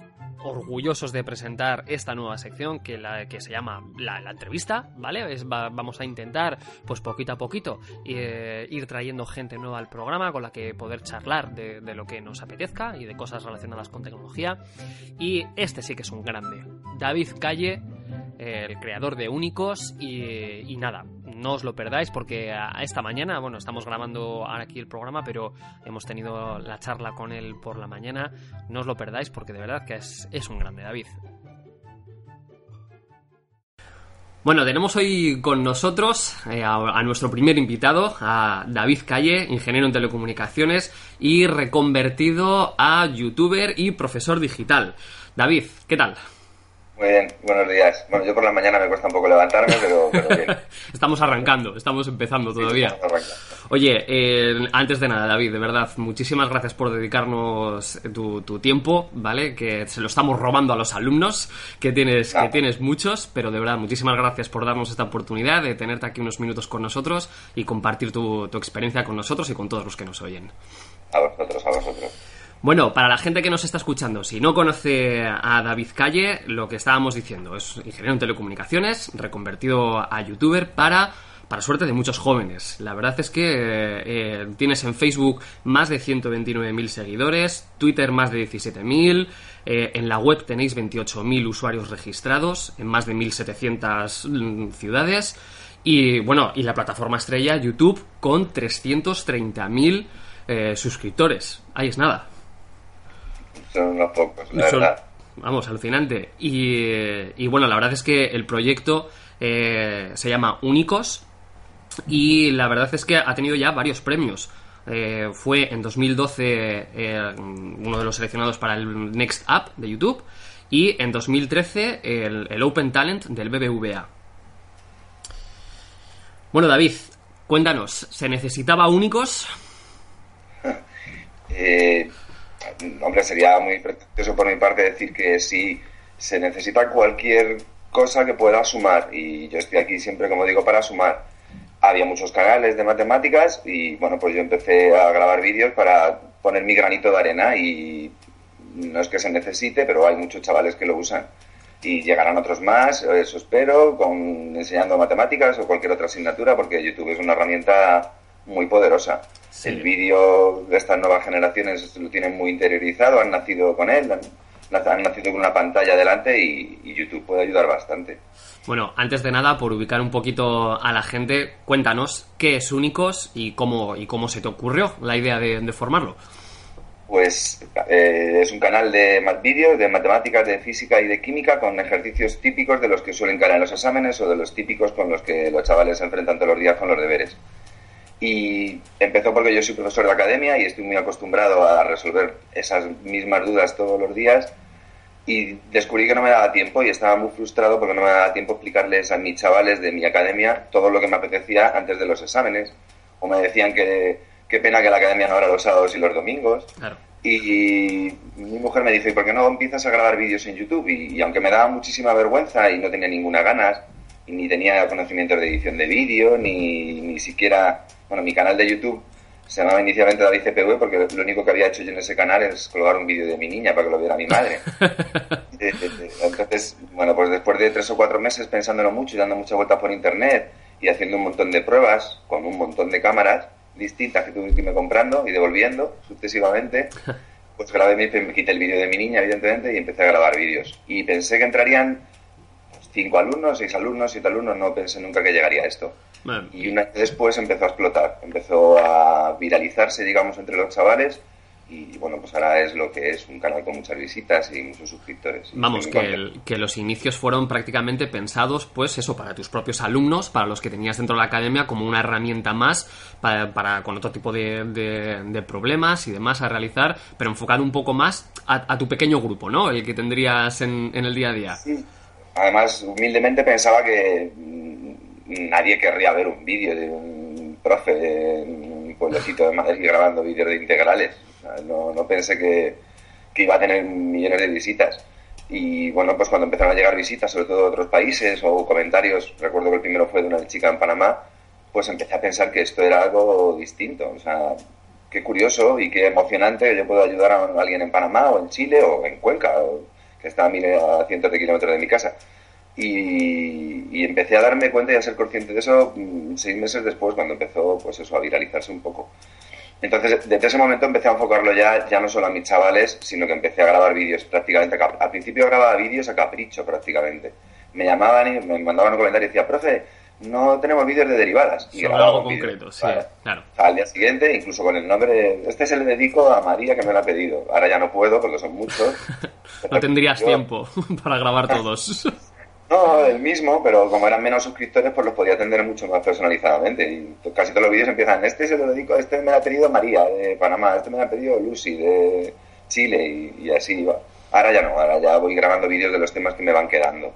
orgullosos de presentar esta nueva sección que, la, que se llama la, entrevista, ¿vale? Es, va- vamos a intentar, pues poquito a poquito, eh, ir trayendo gente nueva al programa con la que poder charlar de, lo que nos apetezca y de cosas relacionadas con tecnología. Y este sí que es un grande, David Calle, el creador de Únicos y nada, no os lo perdáis porque a a esta mañana, bueno, estamos grabando aquí el programa, pero hemos tenido la charla con él por la mañana, no os lo perdáis porque de verdad que es, es un grande, David. Bueno, tenemos hoy con nosotros eh, a nuestro primer invitado, a David Calle, ingeniero en telecomunicaciones y reconvertido a youtuber y profesor digital. David, ¿qué tal? Muy bien, buenos días. Bueno, yo por la mañana me cuesta un poco levantarme, pero, pero bien. Estamos arrancando, estamos empezando todavía. Estamos. Oye, eh, antes de nada, David, de verdad, muchísimas gracias por dedicarnos tu, tu tiempo, ¿vale? Que se lo estamos robando a los alumnos, que tienes, que tienes muchos, pero de verdad, muchísimas gracias por darnos esta oportunidad de tenerte aquí unos minutos con nosotros y compartir tu, tu experiencia con nosotros y con todos los que nos oyen. A vosotros, a vosotros. Bueno, para la gente que nos está escuchando, si no conoce a David Calle, lo que estábamos diciendo es ingeniero en telecomunicaciones, reconvertido a youtuber para, para suerte de muchos jóvenes. La verdad es que eh, tienes en Facebook más de 129.000 seguidores, Twitter más de 17.000, eh, en la web tenéis 28.000 usuarios registrados en más de 1.700 mm, ciudades. Y bueno, y la plataforma estrella YouTube con 330.000 eh, suscriptores. Ahí es nada. Son unos pocos, la Son- verdad. vamos, alucinante. Y, eh, y bueno, la verdad es que el proyecto eh, se llama Únicos y la verdad es que ha tenido ya varios premios. Eh, fue en 2012 eh, uno de los seleccionados para el Next App de YouTube y en 2013 el, el Open Talent del BBVA. Bueno, David, cuéntanos, ¿se necesitaba Únicos? Eh, hombre, sería muy pretencioso por mi parte decir que si se necesita cualquier cosa que pueda sumar, y yo estoy aquí siempre, como digo, para sumar. Había muchos canales de matemáticas y bueno, pues yo empecé a grabar vídeos para poner mi granito de arena y no es que se necesite, pero hay muchos chavales que lo usan. Y llegarán otros más, eso espero, con enseñando matemáticas o cualquier otra asignatura, porque YouTube es una herramienta muy poderosa. Sí. El vídeo de estas nuevas generaciones lo tienen muy interiorizado, han nacido con él, han, han nacido con una pantalla delante y, y YouTube puede ayudar bastante. Bueno, antes de nada, por ubicar un poquito a la gente, cuéntanos qué es Únicos y cómo, y cómo se te ocurrió la idea de, de formarlo. Pues eh, es un canal de más vídeos de matemáticas, de física y de química con ejercicios típicos de los que suelen caer en los exámenes o de los típicos con los que los chavales se enfrentan todos los días con los deberes. Y empezó porque yo soy profesor de academia y estoy muy acostumbrado a resolver esas mismas dudas todos los días y descubrí que no me daba tiempo y estaba muy frustrado porque no me daba tiempo explicarles a mis chavales de mi academia todo lo que me apetecía antes de los exámenes. O me decían que qué pena que la academia no era los sábados y los domingos. Claro. Y mi mujer me dice, ¿y por qué no empiezas a grabar vídeos en YouTube? Y, y aunque me daba muchísima vergüenza y no tenía ninguna ganas, y ni tenía conocimientos de edición de vídeo, ni, ni siquiera... Bueno, mi canal de YouTube se llamaba inicialmente David CPV porque lo único que había hecho yo en ese canal es colgar un vídeo de mi niña para que lo viera mi madre. Entonces, bueno, pues después de tres o cuatro meses pensándolo mucho y dando muchas vueltas por internet y haciendo un montón de pruebas con un montón de cámaras, distintas que tuve que irme comprando y devolviendo sucesivamente, pues grabé, mi, me quité el vídeo de mi niña, evidentemente, y empecé a grabar vídeos. Y pensé que entrarían cinco alumnos, seis alumnos, siete alumnos, no pensé nunca que llegaría a esto. Y una vez después empezó a explotar, empezó a viralizarse, digamos, entre los chavales. Y bueno, pues ahora es lo que es un canal con muchas visitas y muchos suscriptores. Vamos, que, el- que los inicios fueron prácticamente pensados, pues eso, para tus propios alumnos, para los que tenías dentro de la academia, como una herramienta más para, para con otro tipo de, de- de problemas y demás a realizar, pero enfocado un poco más a, a tu pequeño grupo, ¿no? El que tendrías en, en el día a día. Además, humildemente pensaba que mm, nadie querría ver un vídeo de un profe de un pueblecito de Madrid grabando vídeos de integrales. No, no pensé que, que iba a tener millones de visitas. Y bueno, pues cuando empezaron a llegar visitas, sobre todo de otros países o comentarios, recuerdo que el primero fue de una chica en Panamá, pues empecé a pensar que esto era algo distinto. O sea, qué curioso y qué emocionante que yo puedo ayudar a alguien en Panamá o en Chile o en Cuenca, o- que está a, mil- a cientos de kilómetros de mi casa. Y, empecé a darme cuenta y a ser consciente de eso mm, seis meses después, cuando empezó pues eso, a viralizarse un poco. Entonces, desde ese momento empecé a enfocarlo ya, ya no solo a mis chavales, sino que empecé a grabar vídeos prácticamente. Al principio grababa vídeos a capricho prácticamente. Me llamaban y me mandaban un comentario y decía, profe, no tenemos vídeos de derivadas. Y Sobre algo concreto, sí, claro. Al día siguiente, incluso con el nombre, este se le dedico a María que me lo ha pedido. Ahora ya no puedo porque son muchos. No tendrías Yo- tiempo para grabar todos. No, el mismo, pero como eran menos suscriptores, pues los podía atender mucho más personalizadamente. Y casi todos los vídeos empiezan, este se lo dedico, este me lo ha pedido María de Panamá, este me lo ha pedido Lucy de Chile y, y así va. Ahora ya no, ahora ya voy grabando vídeos de los temas que me van quedando.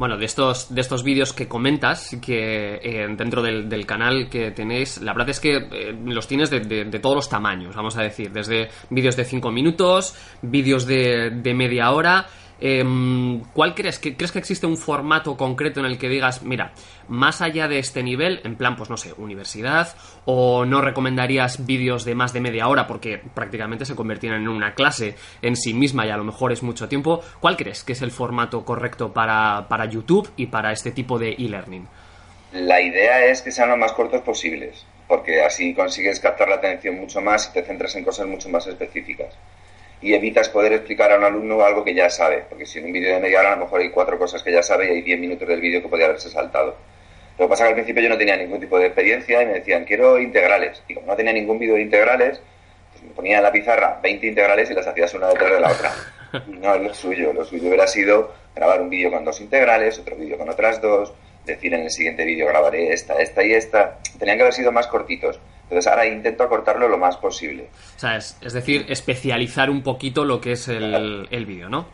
Bueno, de estos, de estos vídeos que comentas, que eh, dentro del, canal que tenéis, la verdad es que eh, los tienes de, de- de todos los tamaños, vamos a decir, desde vídeos de 5 minutos, vídeos de, de media hora. Em, ¿Cuál crees? que ¿Crees que existe un formato concreto en el que digas, mira, más allá de este nivel, en plan, pues no sé, universidad, o no recomendarías vídeos de más de media hora porque prácticamente se convertirían en una clase en sí misma y a lo mejor es mucho tiempo? ¿Cuál crees que es el formato correcto para, para YouTube y para este tipo de e-learning? La idea es que sean lo más cortos posibles, porque así consigues captar la atención mucho más y te centras en cosas mucho más específicas. Y evitas poder explicar a un alumno algo que ya sabe, porque si en un vídeo de media hora a lo mejor hay cuatro cosas que ya sabe y hay diez minutos del vídeo que podría haberse saltado. Lo que pasa es que al principio yo no tenía ningún tipo de experiencia y me decían, quiero integrales. Y como no tenía ningún vídeo de integrales, pues me ponía en la pizarra 20 integrales y las hacías una detrás de la otra. No es lo suyo. Lo suyo hubiera sido grabar un vídeo con dos integrales, otro vídeo con otras dos, decir en el siguiente vídeo grabaré esta, esta y esta. Tenían que haber sido más cortitos. Entonces ahora intento acortarlo lo más posible. O sea, es, es decir, especializar un poquito lo que es el, el vídeo, ¿no?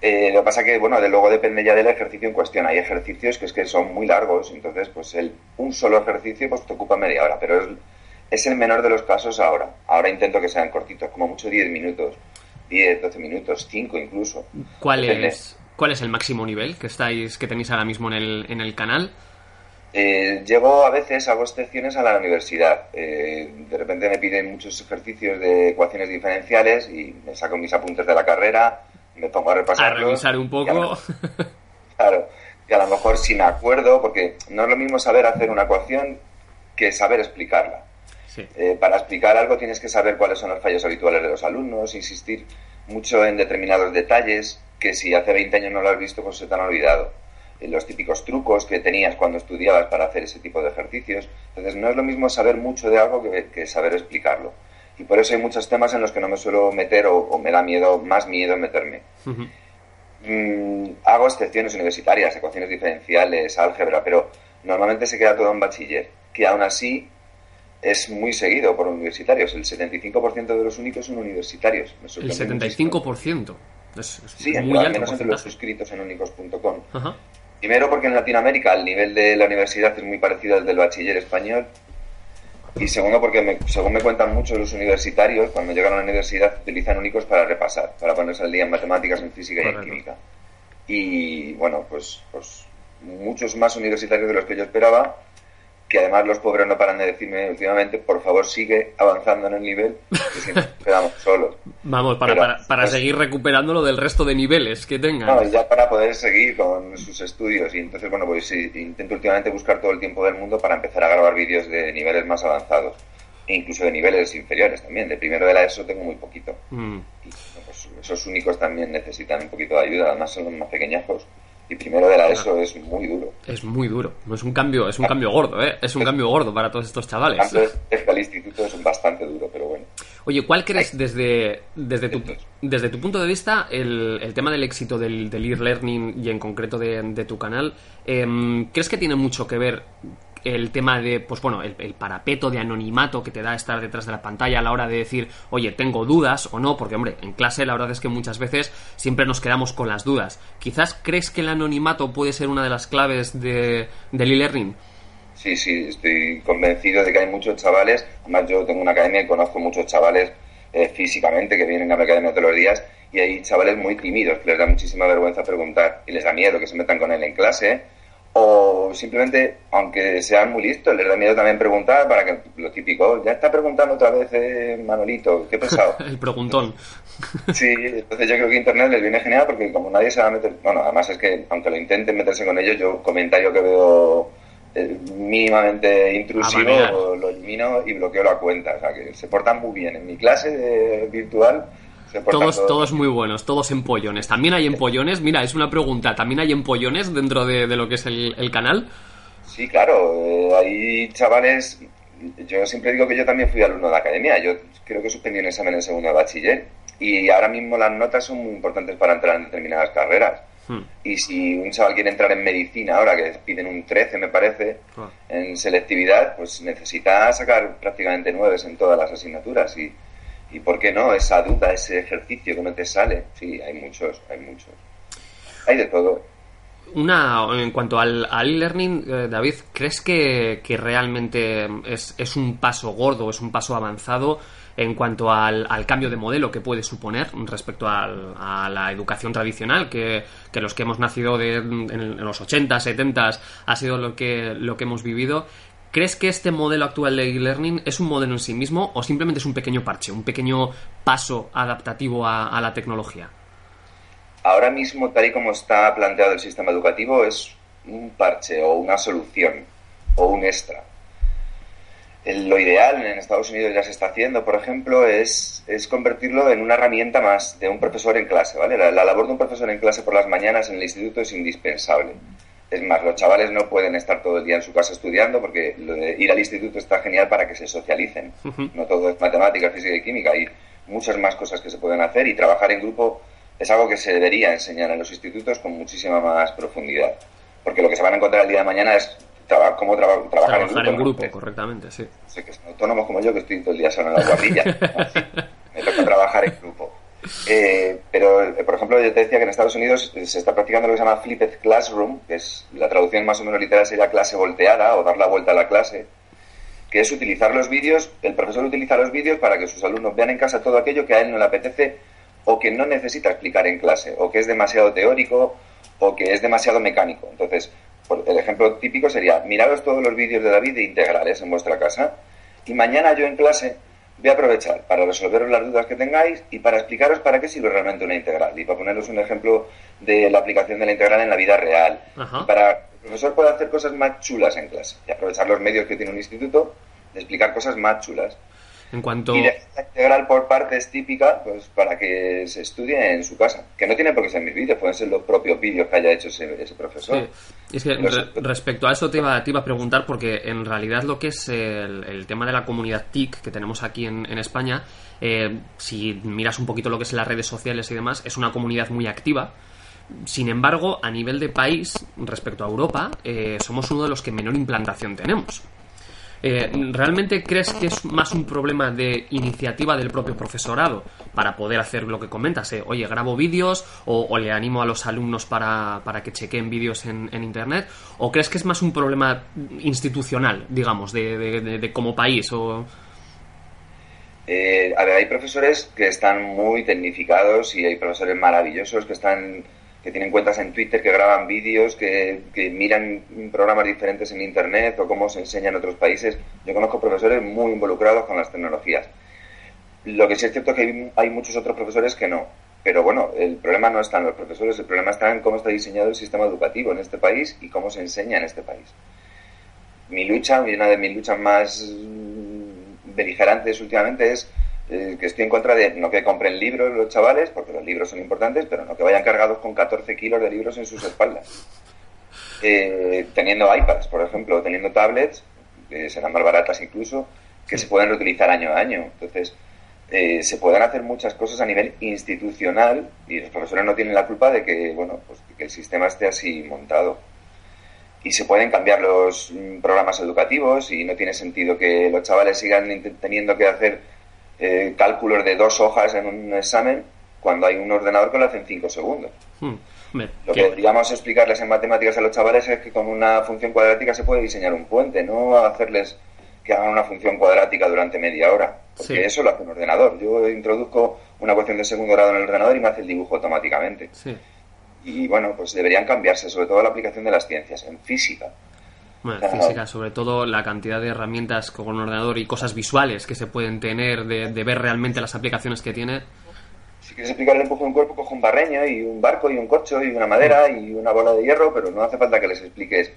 Eh, lo que pasa que, bueno, de luego depende ya del ejercicio en cuestión. Hay ejercicios que es que son muy largos, entonces, pues el, un solo ejercicio pues te ocupa media hora, pero es, es el menor de los casos ahora. Ahora intento que sean cortitos, como mucho 10 minutos, 10, 12 minutos, 5 incluso. ¿Cuál Depende. es, ¿Cuál es el máximo nivel que estáis que tenéis ahora mismo en el, en el canal? Eh, llego a veces, hago excepciones a la universidad. Eh, de repente me piden muchos ejercicios de ecuaciones diferenciales y me saco mis apuntes de la carrera, me pongo a A repasarlos. revisar un y a lo- poco. Claro, que a lo mejor si me acuerdo, porque no es lo mismo saber hacer una ecuación que saber explicarla. Sí. Eh, para explicar algo tienes que saber cuáles son los fallos habituales de los alumnos, insistir mucho en determinados detalles que si hace 20 años no lo has visto, pues se te han olvidado. Eh, los típicos trucos que tenías cuando estudiabas para hacer ese tipo de ejercicios. Entonces no es lo mismo saber mucho de algo que, que saber explicarlo. Y por eso hay muchos temas en los que no me suelo meter o, o me da miedo, más miedo meterme. Mm, hago excepciones universitarias, ecuaciones diferenciales, álgebra, pero normalmente se queda todo en bachiller, que aún así es muy seguido por universitarios. El 75% de los únicos son universitarios. Me El sorprende muchísimo. 75%. Es, es Sí, muy alto menos entre los porcentaje. suscritos en únicos.com. Primero porque en Latinoamérica el nivel de la universidad es muy parecido al del bachiller español. Y segundo porque me- según me cuentan muchos los universitarios, cuando llegan a la universidad utilizan únicos para repasar, para ponerse al día en matemáticas, en física y Correcto. en química. Y bueno, pues, pues muchos más universitarios de los que yo esperaba, que además los pobres no paran de decirme últimamente, por favor sigue avanzando en el nivel, que si no nos quedamos solos. Vamos, para, Pero, para, para pues- seguir recuperándolo del resto de niveles que tengan. No, ya para poder seguir con sus estudios. Y entonces, bueno, pues sí, intento últimamente buscar todo el tiempo del mundo para empezar a grabar vídeos de niveles más avanzados. e incluso de niveles inferiores también. De primero de la ESO tengo muy poquito. Mm. Y, pues, esos únicos también necesitan un poquito de ayuda, además son los más pequeñajos. Y primero de la ESO es muy duro. Es muy duro. Es un cambio, es un cambio gordo, ¿eh? Es un cambio gordo para todos estos chavales. Antes al instituto es bastante duro, pero bueno. Oye, ¿cuál crees desde, desde, tu, desde tu punto de vista el, el tema del éxito del, del e-learning y en concreto de, de tu canal? em, ¿Crees que tiene mucho que ver el tema de, pues bueno, el, parapeto de anonimato que te da estar detrás de la pantalla a la hora de decir, oye, tengo dudas o no? Porque, hombre, en clase la verdad es que muchas veces siempre nos quedamos con las dudas. Quizás crees que el anonimato puede ser una de las claves de, del e-learning. Sí, sí, estoy convencido de que hay muchos chavales, además yo tengo una academia y conozco muchos chavales eh, físicamente que vienen a mi academia todos los días y hay chavales muy tímidos que les da muchísima vergüenza preguntar y les da miedo que se metan con él en clase o simplemente, aunque sean muy listos, les da miedo también preguntar para que lo típico, ya está preguntando otra vez eh, Manolito, qué pesado. el preguntón. Sí, entonces yo creo que Internet les viene genial porque como nadie se va a meter, bueno, además es que aunque lo intenten meterse con ellos, yo comentario que veo eh, mínimamente intrusivo lo, elimino y bloqueo la cuenta, o sea que se portan muy bien. En mi clase de virtual Todos, todos muy buenos, todos empollones. También hay empollones, mira, es una pregunta, ¿también hay empollones dentro de, de lo que es el, el canal? Sí, claro, eh, hay chavales, yo siempre digo que yo también fui alumno de academia, yo creo que suspendí un examen en segundo de bachiller y ahora mismo las notas son muy importantes para entrar en determinadas carreras. Hmm. Y si un chaval quiere entrar en medicina ahora, que piden un 13 me parece, Ah. en selectividad, pues necesita sacar prácticamente nueves en todas las asignaturas. Y, y ¿por qué no? Esa duda, ese ejercicio que no te sale. Sí, hay muchos, hay muchos. Hay de todo. Una, en cuanto al, al e-learning, eh, David, ¿crees que, que realmente es, es un paso gordo, es un paso avanzado en cuanto al, al cambio de modelo que puede suponer respecto a la educación tradicional, que, que los que hemos nacido de, en, en los 80, 70 ha sido lo que, lo que hemos vivido? ¿Crees que este modelo actual de e-learning es un modelo en sí mismo o simplemente es un pequeño parche, un pequeño paso adaptativo a, la tecnología? Ahora mismo, tal y como está planteado el sistema educativo, es un parche o una solución o un extra. El- Lo ideal en Estados Unidos ya se está haciendo, por ejemplo, es, es convertirlo en una herramienta más de un profesor en clase, ¿vale? La, la labor de un profesor en clase por las mañanas en el instituto es indispensable. Es más, los chavales no pueden estar todo el día en su casa estudiando porque lo de ir al instituto está genial para que se socialicen. No todo es matemática, física y química, hay muchas más cosas que se pueden hacer y trabajar en grupo es algo que se debería enseñar en los institutos con muchísima más profundidad. Porque lo que se van a encontrar el día de mañana es traba- cómo traba- trabajar, Trabajar en grupo, Pues, correctamente, sí. sé que son autónomos como yo, que estoy todo el día solo en la guardilla. Me toca trabajar en grupo. Eh, pero, por ejemplo, yo te decía que en Estados Unidos se está practicando lo que se llama Flipped Classroom, que es la traducción más o menos literal sería clase volteada o dar la vuelta a la clase, que es utilizar los vídeos, el profesor utiliza los vídeos para que sus alumnos vean en casa todo aquello que a él no le apetece o que no necesita explicar en clase, o que es demasiado teórico o que es demasiado mecánico. Entonces, el ejemplo típico sería, miraros todos los vídeos de David de integrales en vuestra casa y mañana yo en clase voy a aprovechar para resolveros las dudas que tengáis y para explicaros para qué sirve realmente una integral y para poneros un ejemplo de la aplicación de la integral en la vida real. Ajá. Para que el profesor pueda hacer cosas más chulas en clase y aprovechar los medios que tiene un instituto de explicar cosas más chulas. En cuanto... Y la integral por partes típica, pues para que se estudie en su casa. Que no tiene por qué ser mis vídeos, pueden ser los propios vídeos que haya hecho ese, ese profesor. Sí. Es que re- respecto a eso te iba, te iba a preguntar porque en realidad lo que es el, el tema de la comunidad TIC que tenemos aquí en, en España, eh, si miras un poquito lo que es las redes sociales y demás, es una comunidad muy activa. Sin embargo, a nivel de país, respecto a Europa, eh, somos uno de los que menor implantación tenemos. Eh, ¿Realmente crees que es más un problema de iniciativa del propio profesorado para poder hacer lo que comentas? eh? Oye, grabo vídeos o, o le animo a los alumnos para, para que chequeen vídeos en, en Internet. ¿O crees que es más un problema institucional, digamos, de, de- de- de como país? O... Eh, a ver, hay profesores que están muy tecnificados y hay profesores maravillosos que están que tienen cuentas en Twitter, que graban vídeos, que, que miran programas diferentes en Internet o cómo se enseña en otros países. Yo conozco profesores muy involucrados con las tecnologías. Lo que sí es cierto es que hay, hay muchos otros profesores que no. Pero bueno, el problema no está en los profesores, el problema está en cómo está diseñado el sistema educativo en este país y cómo se enseña en este país. Mi lucha, una de mis luchas más, beligerantes últimamente es eh, que estoy en contra de no que compren libros los chavales, porque los libros son importantes, pero no que vayan cargados con 14 kilos de libros en sus espaldas. Eh, teniendo iPads, por ejemplo, teniendo tablets, que serán más baratas incluso, que se pueden reutilizar año a año. Entonces, eh, se pueden hacer muchas cosas a nivel institucional y los profesores no tienen la culpa de que, bueno, pues, que el sistema esté así montado. Y se pueden cambiar los mm, programas educativos y no tiene sentido que los chavales sigan teniendo que hacer eh, cálculos de dos hojas en un examen cuando hay un ordenador que lo hace en cinco segundos. Hmm. Lo que deberíamos explicarles en matemáticas a los chavales es que con una función cuadrática se puede diseñar un puente, no hacerles que hagan una función cuadrática durante media hora. Porque eso lo hace un ordenador. Yo introduzco una cuestión de segundo grado en el ordenador y me hace el dibujo automáticamente. Y bueno, pues deberían cambiarse, sobre todo la aplicación de las ciencias, en física. Bueno, en física, sobre todo la cantidad de herramientas con un ordenador y cosas visuales que se pueden tener, de, de ver realmente las aplicaciones que tiene. Si quieres explicar el empuje de un cuerpo, coge un barreño y un barco y un corcho y una madera y una bola de hierro, pero no hace falta que les expliques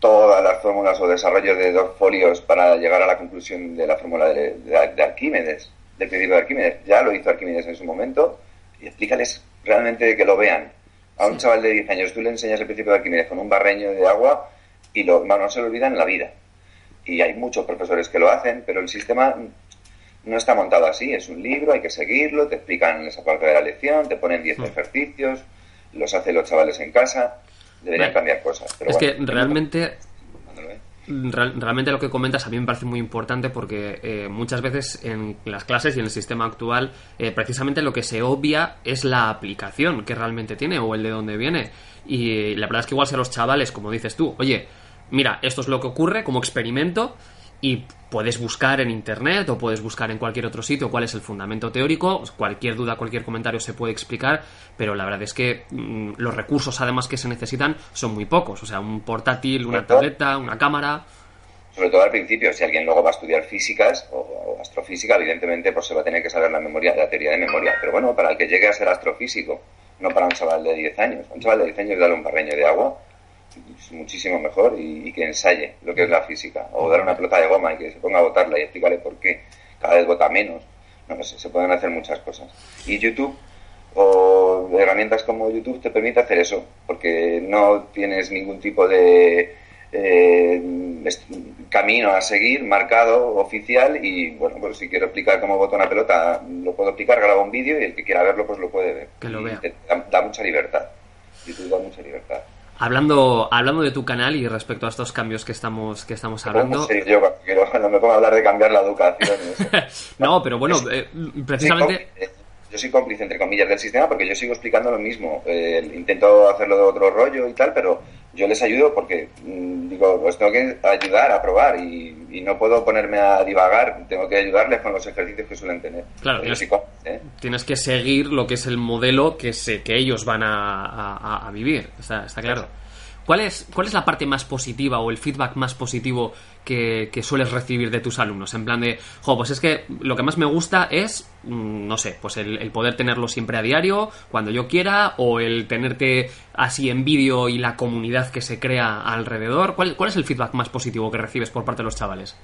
todas las fórmulas o desarrollos de dos folios para llegar a la conclusión de la fórmula de, de, Arquímedes, del principio de Arquímedes. Ya lo hizo Arquímedes en su momento y explícales realmente que lo vean. A un chaval de 10 años tú le enseñas el principio de Arquímedes con un barreño de agua y lo, no se lo olvida en la vida. Y hay muchos profesores que lo hacen, pero el sistema no está montado así. Es un libro, hay que seguirlo, te explican esa parte de la lección, te ponen 10 mm. ejercicios, los hacen los chavales en casa deberían cambiar cosas. es que realmente realmente lo que comentas a mí me parece muy importante porque eh, muchas veces en las clases y en el sistema actual eh, precisamente lo que se obvia es la aplicación que realmente tiene o el de dónde viene y la verdad es que igual si a los chavales como dices tú oye mira esto es lo que ocurre como experimento y puedes buscar en internet o puedes buscar en cualquier otro sitio cuál es el fundamento teórico, cualquier duda, cualquier comentario se puede explicar, pero la verdad es que mm, los recursos además que se necesitan son muy pocos, o sea, un portátil, una tableta, una cámara. Sobre todo al principio, si alguien luego va a estudiar físicas o, astrofísica, evidentemente pues se va a tener que saber la memoria, la teoría de memoria, pero bueno, para el que llegue a ser astrofísico, no para un chaval de 10 años, un chaval de 10 años darle un barreño de agua muchísimo mejor y, que ensaye lo que es la física. O dar una pelota de goma y que se ponga a botarla y explicarle por qué cada vez vota menos. No sé, se pueden hacer muchas cosas. Y YouTube o herramientas como YouTube te permite hacer eso, porque no tienes ningún tipo de eh, camino a seguir marcado oficial y bueno, pues si quiero explicar cómo bota una pelota, lo puedo explicar, grabo un vídeo y el que quiera verlo pues lo puede ver. Que lo vea. da mucha libertad. YouTube da mucha libertad. Hablando, hablando de tu canal y respecto a estos cambios que estamos, que estamos hablando. Sí, yo no me pongo a hablar de cambiar la educación. no, pero bueno, eh, precisamente. Yo soy cómplice, entre comillas, del sistema porque yo sigo explicando lo mismo. Eh, intento hacerlo de otro rollo y tal, pero yo les ayudo porque, mm, digo, pues tengo que ayudar a probar y, no puedo ponerme a divagar, tengo que ayudarles con los ejercicios que suelen tener. Claro, tienes, ¿eh? tienes que seguir lo que es el modelo que, se, que ellos van a, vivir, está, está claro. ¿Cuál es, ¿Cuál es la parte más positiva o el feedback más positivo que, sueles recibir de tus alumnos? En plan de, jo, pues es que lo que más me gusta es, mm, no sé, pues el, poder tenerlo siempre a diario, cuando yo quiera, o el tenerte así en vídeo y la comunidad que se crea alrededor. ¿Cuál, ¿Cuál es el feedback más positivo que recibes por parte de los chavales?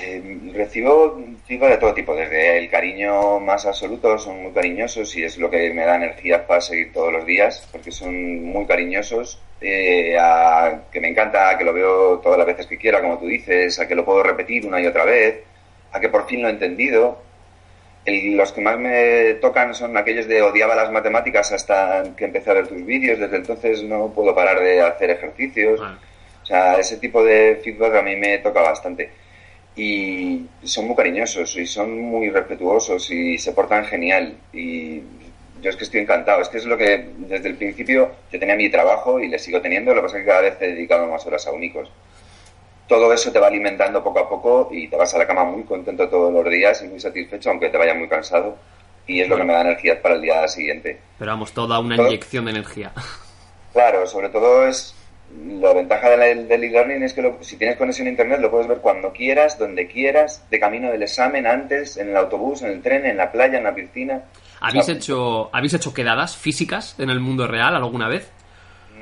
Eh, recibo feedback de todo tipo, desde el cariño más absoluto, son muy cariñosos y es lo que me da energía para seguir todos los días, porque son muy cariñosos eh, a que me encanta, a que lo veo todas las veces que quiera, como tú dices, a que lo puedo repetir una y otra vez, a que por fin lo he entendido. los que más me tocan son aquellos de odiaba las matemáticas hasta que empecé a ver tus vídeos, desde entonces no puedo parar de hacer ejercicios. O sea, ese tipo de feedback a mí me toca bastante. Y son muy cariñosos y son muy respetuosos y se portan genial. Y yo es que estoy encantado. Es que es lo que desde el principio yo tenía mi trabajo y le sigo teniendo, lo que pasa es que cada vez he dedicado más horas a únicos. Todo eso te va alimentando poco a poco y te vas a la cama muy contento todos los días y muy satisfecho, aunque te vaya muy cansado. Y es lo que me da energía para el día siguiente. Pero vamos, toda una inyección de energía. Claro, sobre todo es la ventaja del, e-learning es que si tienes conexión a internet lo puedes ver cuando quieras, donde quieras, de camino del examen, antes, en el autobús, en el tren, en la playa, en la piscina. ¿Habéis, hecho, ¿habéis hecho quedadas físicas en el mundo real alguna vez?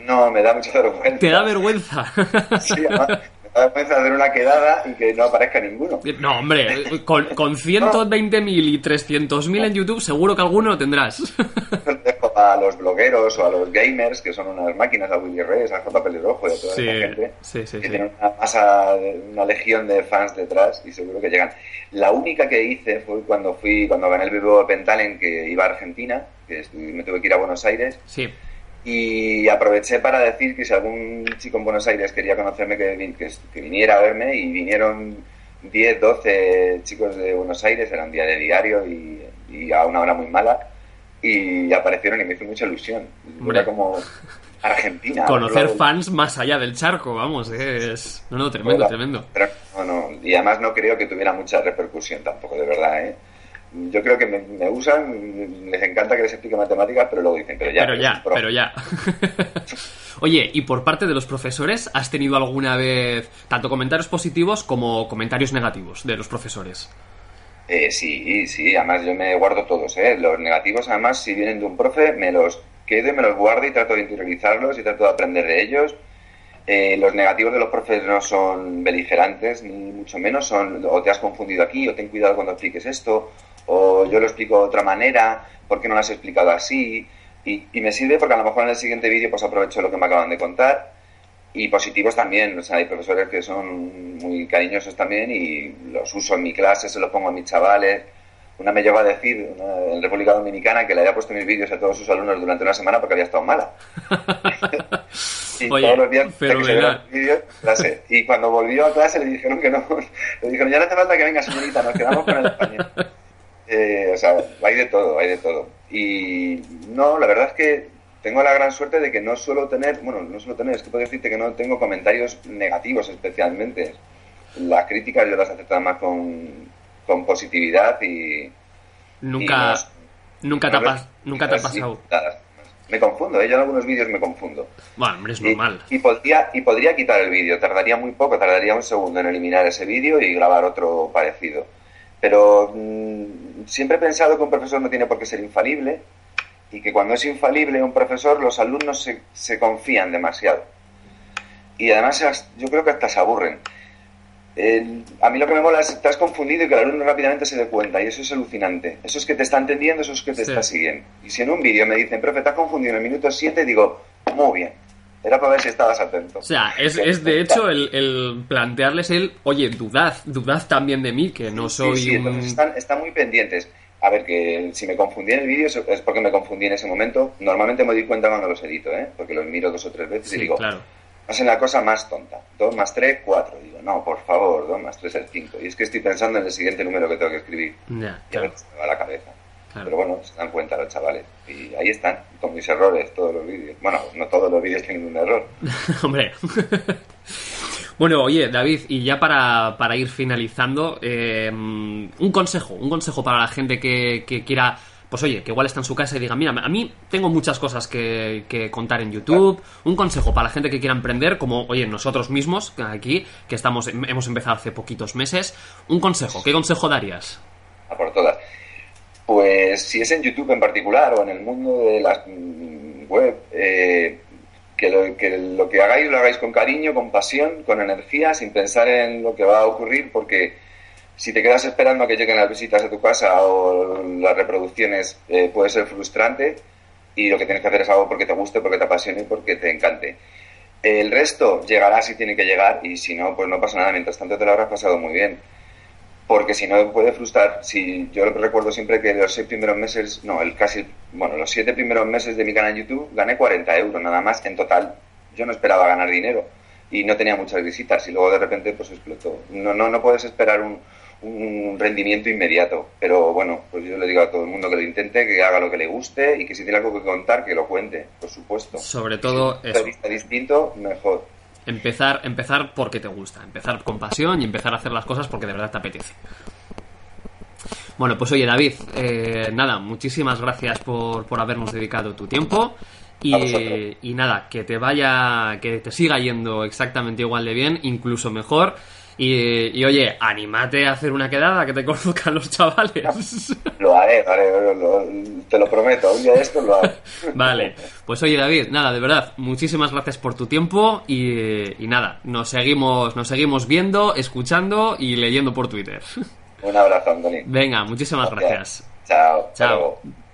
No, me da mucha vergüenza. ¿Te da vergüenza? sí, me da vergüenza hacer una quedada y que no aparezca ninguno. No, hombre, con, con 120.000 y 300.000 en YouTube seguro que alguno lo tendrás. A los blogueros o a los gamers, que son unas máquinas, a Willy Reyes, a J. Pelirrojo y a toda Sí, esa gente, sí, sí, que tienen una masa, una legión de fans detrás y seguro que llegan. La única que hice fue cuando fui, cuando gané el Vivo Pentalen, que iba a Argentina, que me tuve que ir a Buenos Aires, Sí, y aproveché para decir que si algún chico en Buenos Aires quería conocerme, que, vi- que, que viniera a verme y vinieron 10, 12 chicos de Buenos Aires, era un día de diario y, y a una hora muy mala y aparecieron y me hizo mucha ilusión. Hombre. Era como Argentina. conocer luego- fans más allá del charco, vamos, es... No, no, tremendo, Hola. tremendo. Pero no, no, y además no creo que tuviera mucha repercusión tampoco, de verdad, ¿eh? Yo creo que me, me usan, les encanta que les explique matemáticas, pero luego dicen, pero ya. pero ya, pero ya. Oye, y por parte de los profesores, ¿has tenido alguna vez tanto comentarios positivos como comentarios negativos de los profesores? Eh, sí, sí, además yo me guardo todos, ¿eh? Los negativos, además, si vienen de un profe, me los quedo y me los guardo y trato de interiorizarlos y trato de aprender de ellos. Eh, los negativos de los profes no son beligerantes, ni mucho menos, son o te has confundido aquí, o ten cuidado cuando expliques esto, o yo lo explico de otra manera, ¿por qué no lo has explicado así? Y, y me sirve porque a lo mejor en el siguiente vídeo pues aprovecho lo que me acaban de contar y positivos también, o sea, hay profesores que son muy cariñosos también y los uso en mi clase, se los pongo a mis chavales. Una me llegó a decir una, en República Dominicana que le había puesto mis vídeos a todos sus alumnos durante una semana porque había estado mala. y Oye, todos los días que los vídeos, clase. Y cuando volvió a clase le dijeron que no, le dijeron ya no hace falta que venga señorita, nos quedamos con el español. Eh, o sea, hay de todo, hay de todo. Y no, la verdad es que tengo la gran suerte de que no suelo tener, bueno, no suelo tener, es que puedo decirte que no tengo comentarios negativos especialmente. Las críticas yo las acepto más con, con positividad y... Nunca, y nunca, te nunca te ha pasado. Me confundo, ¿eh? yo en algunos vídeos me confundo. Bueno, hombre, es normal. Y, podría, y podría quitar el vídeo, tardaría muy poco, tardaría un segundo en eliminar ese vídeo y grabar otro parecido. Pero mm, siempre he pensado que un profesor no tiene por qué ser infalible y que cuando es infalible un profesor, los alumnos se, se confían demasiado. Y además yo creo que hasta se aburren. El- a mí lo que me mola es que estás confundido y que el alumno rápidamente se dé cuenta, y eso es alucinante. Eso es que te está entendiendo, eso es que te Sí. está siguiendo. Y si en un vídeo me dicen, profe, has confundido en el minuto 7, digo, muy bien. Era para ver si estabas atento. O sea, es, es de hecho el, el plantearles el, oye, dudad, dudad también de mí, que no Sí, soy sí, un... entonces están, están muy pendientes. A ver, que si me confundí en el vídeo es- porque me confundí en ese momento. Normalmente me doy cuenta cuando los edito, ¿eh? Porque los miro dos o tres veces Sí, y digo, claro. hacen la cosa más tonta. Dos más tres, cuatro. Digo, no, por favor, dos más tres es cinco. Y es que estoy pensando en el siguiente número que tengo que escribir. Ya, Y a claro, veces me va la cabeza. claro. Pero bueno, se dan cuenta los chavales. Y ahí están, con mis errores, todos los vídeos. Bueno, no todos los vídeos tienen un error. Hombre. Bueno, oye, David, y ya para, para ir finalizando, eh, un consejo, un consejo para la gente que, que quiera, pues oye, que igual está en su casa y diga, mira, a mí tengo muchas cosas que, que contar en YouTube, un consejo para la gente que quiera emprender, como, oye, nosotros mismos, aquí, que estamos, hemos empezado hace poquitos meses, un consejo, ¿qué consejo darías? a por todas. Pues si es en YouTube en particular o en el mundo de las mm, web, eh, que, lo, que lo que hagáis lo hagáis con cariño, con pasión, con energía, sin pensar en lo que va a ocurrir, porque si te quedas esperando a que lleguen las visitas a tu casa o las reproducciones, eh, puede ser frustrante y lo que tienes que hacer es algo porque te guste, porque te apasione y porque te encante. El resto llegará si tiene que llegar y si no, pues no pasa nada. Mientras tanto te lo habrás pasado muy bien porque si no puede frustrar. Si yo recuerdo siempre que los seis primeros meses, no, el casi, bueno, los siete primeros meses de mi canal YouTube gané 40 euros nada más en total. Yo no esperaba ganar dinero y no tenía muchas visitas y luego de repente pues explotó. No, no, no puedes esperar un, un rendimiento inmediato, pero bueno, pues yo le digo a todo el mundo que lo intente, que haga lo que le guste y que si tiene algo que contar, que lo cuente, por supuesto. Sobre todo si eso. es distinto, mejor. Empezar, empezar porque te gusta, empezar con pasión y empezar a hacer las cosas porque de verdad te apetece. Bueno, pues oye David, eh, nada, muchísimas gracias por, por habernos dedicado tu tiempo y, y nada, que te vaya, que te siga yendo exactamente igual de bien, incluso mejor Y, y, oye, anímate a hacer una quedada que te conozcan los chavales. Lo haré, lo haré, lo- te lo prometo, un día de esto lo hago. Vale, pues oye David, nada, de verdad, muchísimas gracias por tu tiempo y, y nada, nos seguimos, nos seguimos viendo, escuchando y leyendo por Twitter. Un abrazo, Antoni. Venga, muchísimas gracias. Chao. Chao.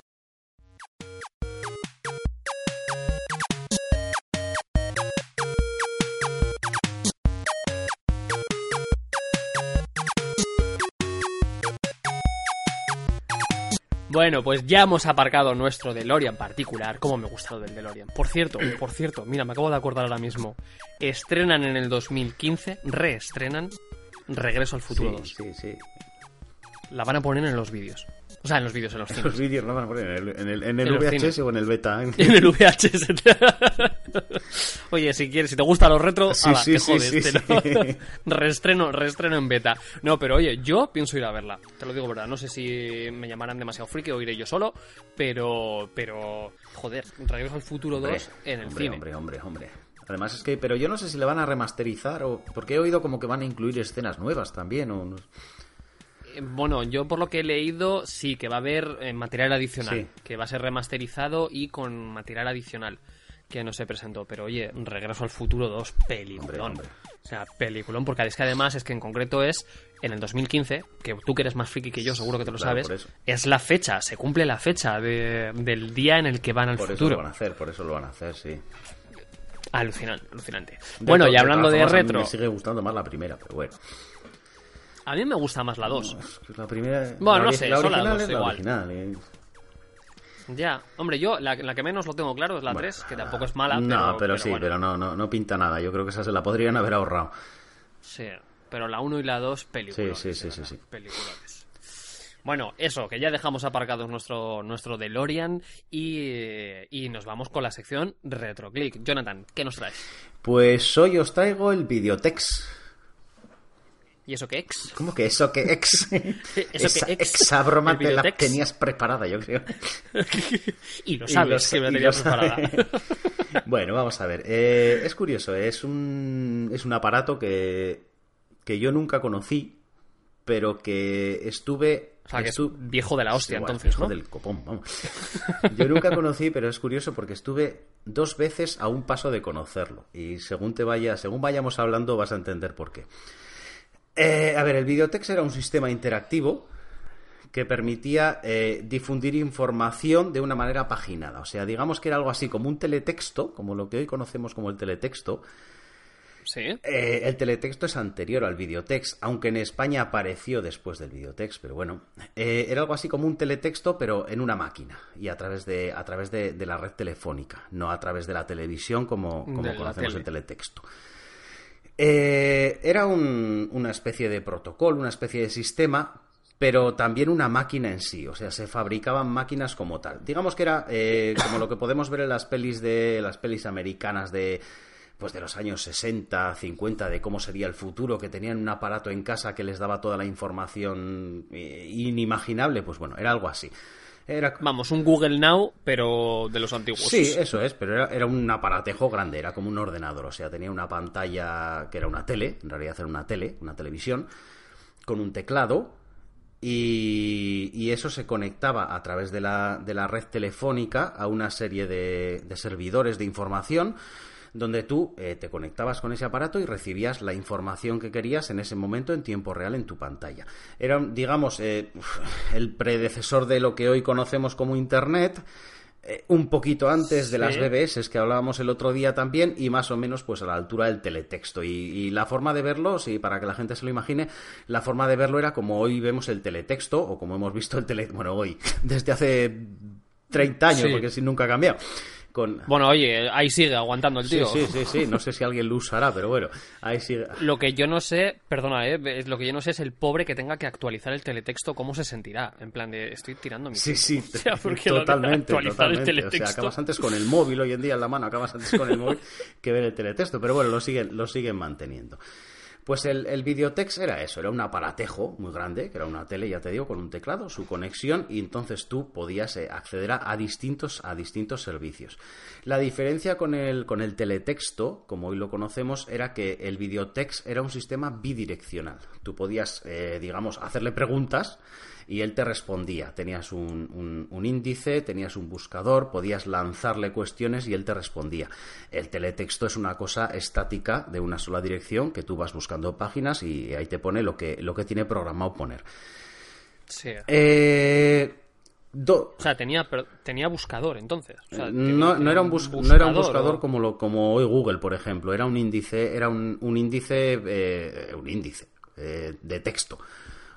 Bueno, pues ya hemos aparcado nuestro DeLorean particular. Como me gusta lo del DeLorean. Por cierto, por cierto, mira, me acabo de acordar ahora mismo. Estrenan en el 2015, reestrenan Regreso al Futuro 2. Sí, sí, sí. La van a poner en los vídeos. O sea, en los vídeos, en los cines. Los vídeos no van a poner en el, en el, en En VHS cines. o en el beta. ¿eh? En el VHS. Oye, si quieres, si te gusta los retro, Sí, ala, sí, te jodes, sí, en beta. No, pero oye, yo pienso ir a verla. Te lo digo verdad. No sé si me llamarán demasiado friki o iré yo solo, pero, pero, joder, Regreso al Futuro 2 Hombre, en el hombre, cine. Hombre, hombre, hombre. Además es que, pero yo no sé si le van a remasterizar o porque he oído como que van a incluir escenas nuevas también o Eh, Bueno, yo por lo que he leído, sí, que va a haber eh, material adicional, Sí. que va a ser remasterizado y con material adicional que no se presentó. Pero oye, Regreso al Futuro 2, peliculón. Hombre, hombre. O sea, peliculón, porque es que además es que en concreto es en el 2015, que tú que eres más friki que yo, seguro que te lo Claro, sabes, es la fecha, se cumple la fecha de- del día en el que van al Por eso futuro. lo van a hacer, por eso lo van a hacer, sí. Alucinante, alucinante. De bueno, y hablando de mí retro, Me sigue gustando más la primera, pero bueno. a mí me gusta más la 2. Es que la primera. Bueno, la no sé, la son las original dos es la igual. original. ¿eh? Ya, hombre, yo la, la que menos lo tengo claro es la Bueno, 3, que tampoco es mala. No, pero, sí, bueno. pero no, no, no pinta nada. Yo creo que esa se la podrían haber ahorrado. Sí, pero la 1 y la 2, películas. Sí, sí, sí, sí, sí. Películas. Bueno, eso, que ya dejamos aparcados nuestro, nuestro DeLorean y, y nos vamos con la sección RetroClick. Jonathan, ¿qué nos traes? Pues hoy os traigo el Videotex. ¿Y eso qué ex? ¿Cómo que eso que ex? ¿Eso esa, que ex? esa broma ¿El te la tenías preparada, yo creo. y lo sabes, que me la y tenía lo preparada. bueno, vamos a ver. Eh, es curioso, es un, es un aparato que, que yo nunca conocí, pero que estuve... O sea, que es viejo de la hostia, Igual, entonces, ¿no? del copón, vamos. Yo nunca conocí, pero es curioso porque estuve dos veces a un paso de conocerlo. Y según te vaya, según vayamos hablando, vas a entender por qué. Eh, a ver, el Videotex era un sistema interactivo que permitía eh, difundir información de una manera paginada. O sea, digamos que era algo así como un teletexto, como lo que hoy conocemos como el teletexto. Sí. Eh, el teletexto es anterior al videotext, aunque en España apareció después del videotext, pero bueno, Eh, era algo así como un teletexto, pero en una máquina y a través de a través de, de la red telefónica, no a través de la televisión como, conocemos el teletexto. Eh, era un- una especie de protocolo, una especie de sistema, pero también una máquina en sí, o sea, se fabricaban máquinas como tal. Digamos que era eh, como lo que podemos ver en las pelis de las pelis americanas de pues de los años 60, 50, de cómo sería el futuro, que tenían un aparato en casa que les daba toda la información eh, inimaginable, pues bueno, era algo así. Era Vamos, un Google Now, pero de los antiguos. Sí, eso es, pero era, era un aparatejo grande, era como un ordenador, o sea, tenía una pantalla que era una tele, en realidad era una tele, una televisión, con un teclado, y, y eso se conectaba a través de la, de la red telefónica a una serie de, de servidores de información, donde tú eh, te conectabas con ese aparato y recibías la información que querías en ese momento en tiempo real en tu pantalla. Era, digamos, eh, el predecesor de lo que hoy conocemos como Internet, eh, un poquito antes de las BBS que hablábamos el otro día también y más o menos pues a la altura del teletexto y, y la forma de verlo, sí, para que la gente se lo imagine, la forma de verlo era como hoy vemos el teletexto o como hemos visto el tele, bueno hoy desde hace 30 años Sí. porque si nunca ha cambiado. Con... Bueno, oye, ahí sigue aguantando el tío. sí, sí, sí, no sé si alguien lo usará, pero bueno, ahí sigue. Lo que yo no sé, perdona, eh, lo que yo no sé es el pobre que tenga que actualizar el teletexto, cómo se sentirá. En plan de, estoy tirando mi Sí, tiempo. sí, O sea, porque lo de totalmente, actualizar el totalmente. O sea, acabas antes con el móvil hoy en día en la mano, acabas antes con el móvil que ver el teletexto, pero bueno, lo siguen, lo siguen manteniendo. Pues el, el videotex era eso, era un aparatejo muy grande, que era una tele, ya te digo, con un teclado, su conexión, y entonces tú podías eh, acceder a, distintos, a distintos servicios. La diferencia con el, con el teletexto, como hoy lo conocemos, era que el videotex era un sistema bidireccional. Tú podías, eh, digamos, hacerle preguntas y él te respondía. Tenías un, un- un índice, tenías un buscador, podías lanzarle cuestiones y él te respondía. El teletexto es una cosa estática de una sola dirección que tú vas buscando páginas y ahí te pone lo que, lo que tiene programado poner. Sí. Eh, do- O sea, tenía, pero tenía buscador entonces. O sea, no, no era un, bus- buscador no era un buscador como lo como hoy Google, por ejemplo. Era un índice, era un, un índice, eh, un índice eh, de texto.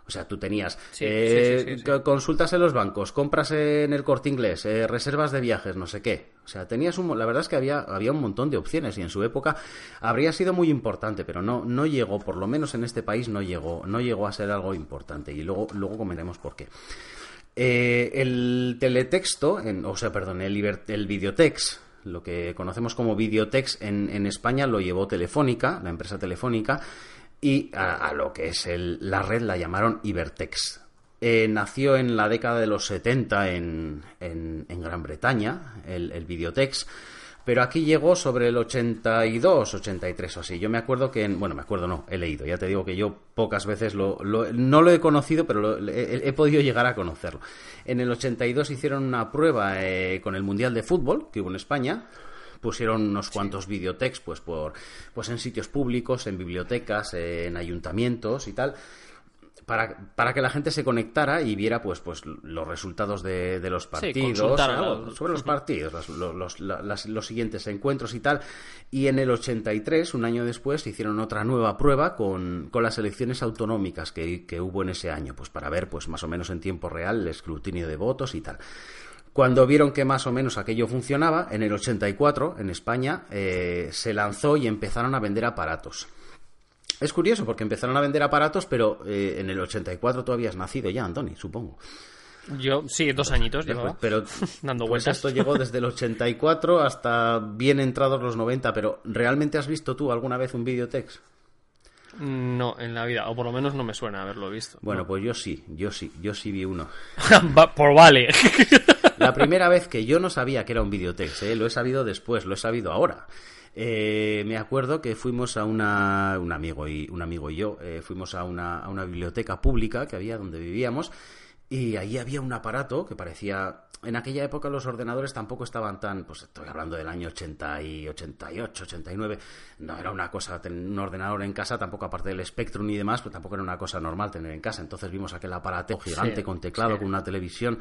O sea, tú tenías Sí, eh, sí, sí, consultas en los bancos, compras en el corte inglés, eh, reservas de viajes, no sé qué. O sea, tenías un, la verdad es que había, había un montón de opciones y en su época habría sido muy importante, pero no, no llegó, por lo menos en este país no llegó, no llegó a ser algo importante. Y luego, luego comentaremos por qué. Eh, el teletexto, en- o sea, perdón, el, el videotex, lo que conocemos como videotex en, en España lo llevó Telefónica, la empresa Telefónica, y a, lo que es el- la red la llamaron Ibertex. Eh, nació en la década de los 70 en, en- Gran Bretaña, el, el videotex, pero aquí llegó sobre el 82, 83 o así. Yo me acuerdo que, en- bueno, me acuerdo no, he leído, ya te digo que yo pocas veces lo, lo- no lo he conocido, pero lo- he, he podido llegar a conocerlo. En el 82 hicieron una prueba eh, con el Mundial de Fútbol que hubo en España, pusieron unos cuantos videotex pues por pues en sitios públicos en bibliotecas en ayuntamientos y tal para, para que la gente se conectara y viera pues pues los resultados de, de los partidos sobre los partidos los, los- los- las- los siguientes encuentros y tal. Y en el 83 un año después hicieron otra nueva prueba con, con las elecciones autonómicas que, que hubo en ese año pues para ver pues más o menos en tiempo real el escrutinio de votos y tal cuando vieron que más o menos aquello funcionaba, en el 84, en España, eh, se lanzó y empezaron a vender aparatos. Es curioso porque empezaron a vender aparatos, pero eh, en el 84 tú habías nacido ya, Antoni, supongo. Yo, sí, dos añitos llevaba. Pero Dando pues vueltas. esto llegó desde el 84 hasta bien entrados los 90, pero ¿realmente has visto tú alguna vez un videotex? No, en la vida. O por lo menos no me suena haberlo visto. Bueno, pues yo sí, yo sí, yo sí vi uno. Por vale. La primera vez que yo no sabía que era un videotex, ¿eh? lo he sabido después, lo he sabido ahora. Eh, me acuerdo que fuimos a una, un amigo y un amigo y yo eh, fuimos a una, a una biblioteca pública que había donde vivíamos y ahí había un aparato que parecía en aquella época los ordenadores tampoco estaban tan, pues estoy hablando del año 80 y 88, 89, no era una cosa, tener un ordenador en casa, tampoco aparte del Spectrum y demás, pues tampoco era una cosa normal tener en casa. Entonces vimos aquel aparato gigante Sí, con teclado, sí. con una televisión.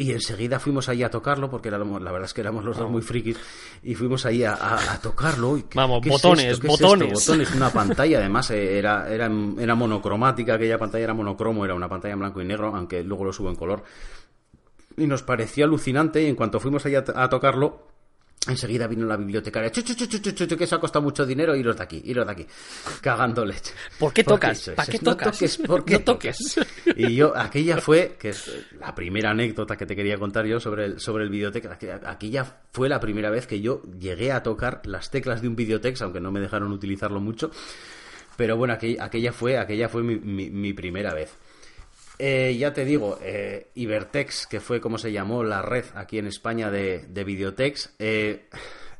Y enseguida fuimos ahí a tocarlo, porque éramos, la verdad es que éramos los dos muy frikis, y fuimos ahí a, a- a tocarlo. y ¿qué- Vamos, qué botones, botones. una pantalla, además eh, era, era, era monocromática, aquella pantalla era monocromo, era una pantalla en blanco y negro, aunque luego lo subo en color. Y nos pareció alucinante, y en cuanto fuimos allá a tocarlo, enseguida vino la bibliotecaria, chu, chu, chu, que eso ha costado mucho dinero, iros de aquí, iros de aquí, cagando leche. ¿Por qué tocas? ¿Para qué tocas? ¿por qué No toques. Y yo, aquella fue, que es la primera anécdota que te quería contar yo sobre el, sobre el aquella fue la primera vez que yo llegué a tocar las teclas de un videotex, aunque no me dejaron utilizarlo mucho, pero bueno, aquella, aquella fue, aquella fue mi, mi- mi primera vez. Eh, ya te digo, eh, Ibertex, que fue como se llamó la red aquí en España de, de videotex, eh,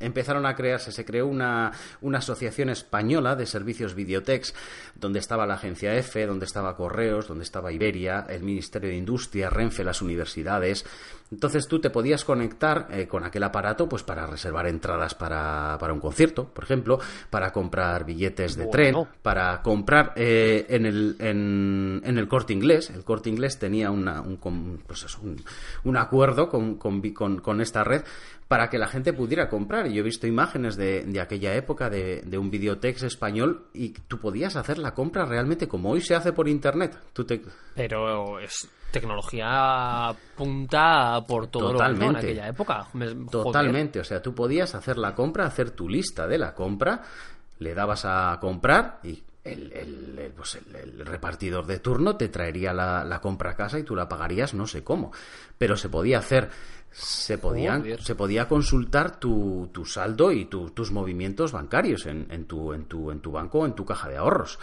empezaron a crearse, se creó una, una asociación española de servicios videotex, donde estaba la agencia EFE, donde estaba Correos, donde estaba Iberia, el Ministerio de Industria, Renfe, las universidades. Entonces tú te podías conectar eh, con aquel aparato pues para reservar entradas para, para un concierto, por ejemplo, para comprar billetes de tren, para comprar eh, en, el, en, en el corte inglés. El corte inglés tenía una, un, pues eso, un, un acuerdo con, con- con esta red para que la gente pudiera comprar. Y yo he visto imágenes de, de aquella época de, de un videotex español y tú podías hacer la compra realmente como hoy se hace por internet. Tú te, Pero es tecnología punta por todo lo que en Totalmente. aquella época. Me-. Totalmente, o sea, tú podías hacer la compra, hacer tu lista de la compra, le dabas a comprar y el, el, pues el, repartidor de turno te traería la, la, compra a casa y tú la pagarías no sé cómo. Pero se podía hacer, se, podían, se podía consultar tu, tu saldo y tus movimientos bancarios en, en, tu, en, tu, en tu banco o en tu caja de ahorros.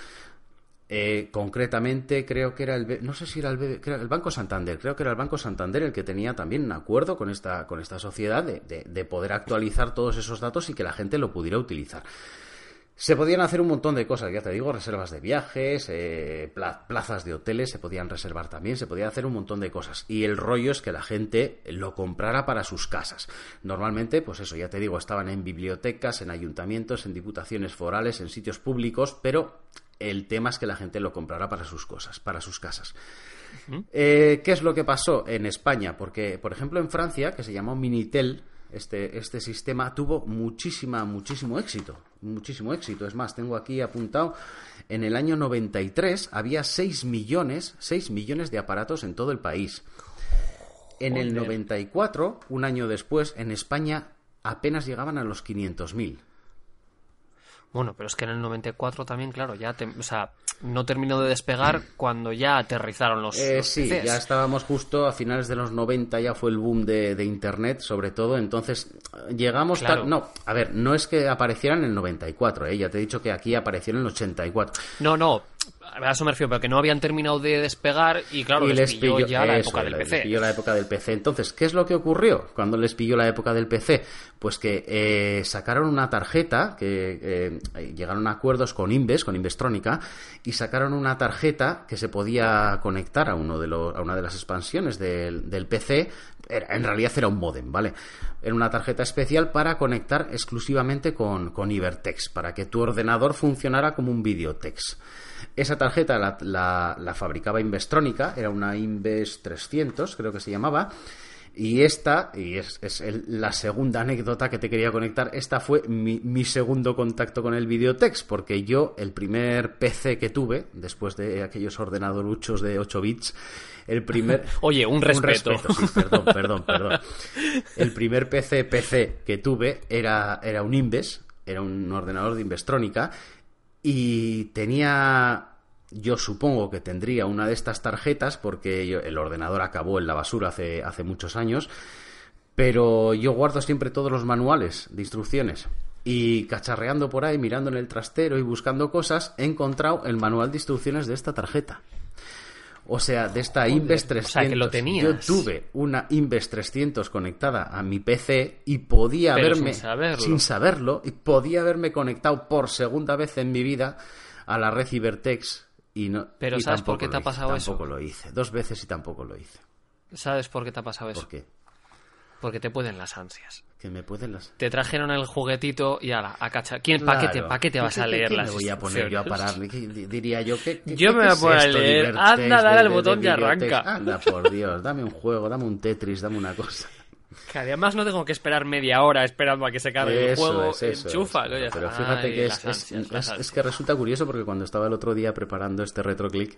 Eh, concretamente creo que era el no sé si era el, el Banco Santander creo que era el Banco Santander el que tenía también un acuerdo con esta con esta sociedad de, de poder actualizar todos esos datos y que la gente lo pudiera utilizar se podían hacer un montón de cosas, ya te digo, reservas de viajes, eh, plazas de hoteles se podían reservar también, se podía hacer un montón de cosas. Y el rollo es que la gente lo comprara para sus casas. Normalmente, pues eso, ya te digo, estaban en bibliotecas, en ayuntamientos, en diputaciones forales, en sitios públicos, pero el tema es que la gente lo comprara para sus cosas, para sus casas. Eh, ¿Qué es lo que pasó en España? Porque, por ejemplo, en Francia, que se llamó Minitel, este, este sistema tuvo muchísima, muchísimo éxito. Muchísimo éxito. Es más, tengo aquí apuntado, en el año 93 había 6 millones, 6 millones de aparatos en todo el país. En el 94, un año después, en España apenas llegaban a los 500.000. Bueno, pero es que en el 94 también, claro, ya, o sea, no terminó de despegar cuando ya aterrizaron los, eh, Sí, ya estábamos justo a finales de los 90, ya fue el boom de, Internet, sobre todo, entonces llegamos... no, a ver, no es que aparecieran en el 94, ¿eh? ya te he dicho que aquí aparecieron en el 84. No, no, a eso me refiero, pero que no habían terminado de despegar y claro, les, pilló, ya la época del PC. Les pilló la época del PC. Entonces, ¿qué es lo que ocurrió cuando les pilló la época del PC? Pues que eh, sacaron una tarjeta, que eh, llegaron a acuerdos con Inves, con Investrónica, y sacaron una tarjeta que se podía conectar a, uno de los, a una de las expansiones del, del PC. En realidad era un modem, ¿vale? Era una tarjeta especial para conectar exclusivamente con, con Ibertex, para que tu ordenador funcionara como un videotex. Esa tarjeta la, fabricaba Investrónica, era una Inves 300, creo que se llamaba. Y esta, y es, la segunda anécdota que te quería conectar, esta fue mi, segundo contacto con el Videotex, porque yo, el primer PC que tuve, después de aquellos ordenadoruchos de 8 bits, el primer... Oye, un respeto. perdón, perdón, perdón. El primer PC PC que tuve era, era un Inves, era un ordenador de Investrónica, y tenía yo supongo que tendría una de estas tarjetas porque el ordenador acabó en la basura hace, hace muchos años, pero yo guardo siempre todos los manuales de instrucciones. Y cacharreando por ahí, mirando en el trastero y buscando cosas, he encontrado el manual de instrucciones de esta tarjeta. O sea, de esta Inves 300. que lo tenías. Yo tuve una Inves 300 conectada a mi PC y podía haberme. Sin saberlo. Y podía haberme conectado por segunda vez en mi vida a la red Ibertex. Y no, Pero ¿sabes por qué te ha pasado eso? Tampoco lo hice. Dos veces y tampoco lo hice. ¿Sabes por qué te ha pasado eso? ¿Por qué? Porque te pueden las ansias. Que me pueden las. Te trajeron el juguetito y ala, a cachar. ¿Quién, ¿Para qué te, vas a leer las me voy a poner yo a parar? Diría yo que. Yo me voy a poner a leer. Anda, dale al botón y arranca. Anda, por Dios, dame un juego, dame un Tetris, dame una cosa. Que además no tengo que esperar media hora esperando a que se cargue el juego. Es, eso, Pero fíjate que es, es, que resulta curioso porque cuando estaba el otro día preparando este retroclick,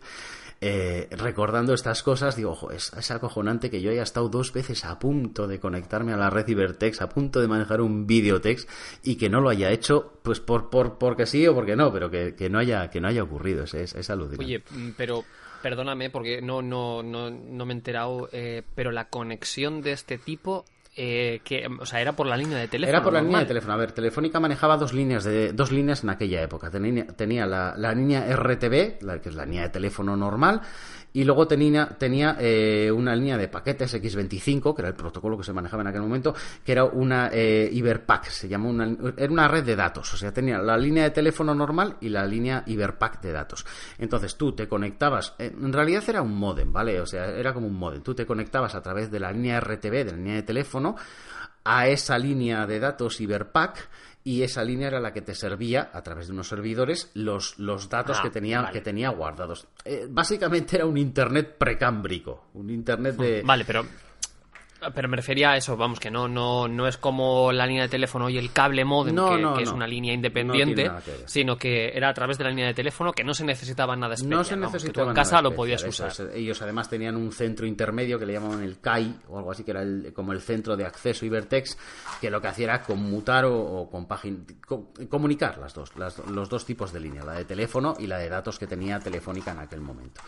eh, recordando estas cosas, digo, ojo, es, acojonante que yo haya estado dos veces a punto de conectarme a la red Ibertex, a punto de manejar un videotex y que no lo haya hecho, pues por, por porque sí o porque no, pero que, que no haya que no haya ocurrido. Es, es, alucinante. Oye, pero perdóname porque no, no, no, no me he enterado, eh, pero la conexión de este tipo eh, que, o sea, era por la línea de teléfono. Era por la línea de teléfono. A ver, Telefónica manejaba dos líneas de dos líneas en aquella época. Tenía, tenía la, la, línea RTB, la, que es la línea de teléfono normal, y luego tenía, tenía eh, una línea de paquetes X25, que era el protocolo que se manejaba en aquel momento, que era una eh, Iberpack, se llamó una, era una red de datos, o sea, tenía la línea de teléfono normal y la línea Iberpack de datos. Entonces tú te conectabas, en realidad era un modem, ¿vale? O sea, era como un modem. Tú te conectabas a través de la línea RTB, de la línea de teléfono, a esa línea de datos Iberpack y esa línea era la que te servía a través de unos servidores los, los datos ah, que, tenía, que tenía guardados. Eh, básicamente era un internet precámbrico, un internet de... Vale, pero Pero me refería a eso, vamos, que no, no, no es como la línea de teléfono y el cable modem, No, que, no, que es no. una línea independiente, que sino que era a través de la línea de teléfono que no se necesitaba nada especial. No se vamos, que tú necesitaba en casa lo podías usar. Ellos además tenían un centro intermedio que le llamaban el CAI o algo así, que era el- como el centro de acceso Ibertex, que lo que hacía era conmutar o, o compagin- co- comunicar las dos, las- los dos tipos de línea, la de teléfono y la de datos que tenía Telefónica en aquel momento.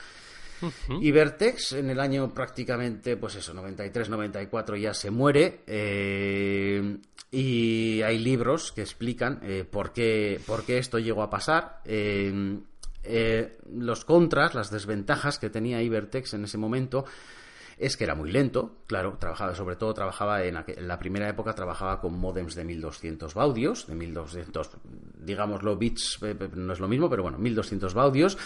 Ibertex en el año prácticamente, pues eso, 93-94 ya se muere eh, y hay libros que explican eh, por, qué, por qué esto llegó a pasar. eh, eh, los contras, las desventajas que tenía Ibertex en ese momento es que era muy lento, claro, trabajaba, sobre todo trabajaba en, en la primera época trabajaba con modems de 1200 baudios, de 1200, digámoslo bits, no es lo mismo, pero bueno, 1200 baudios.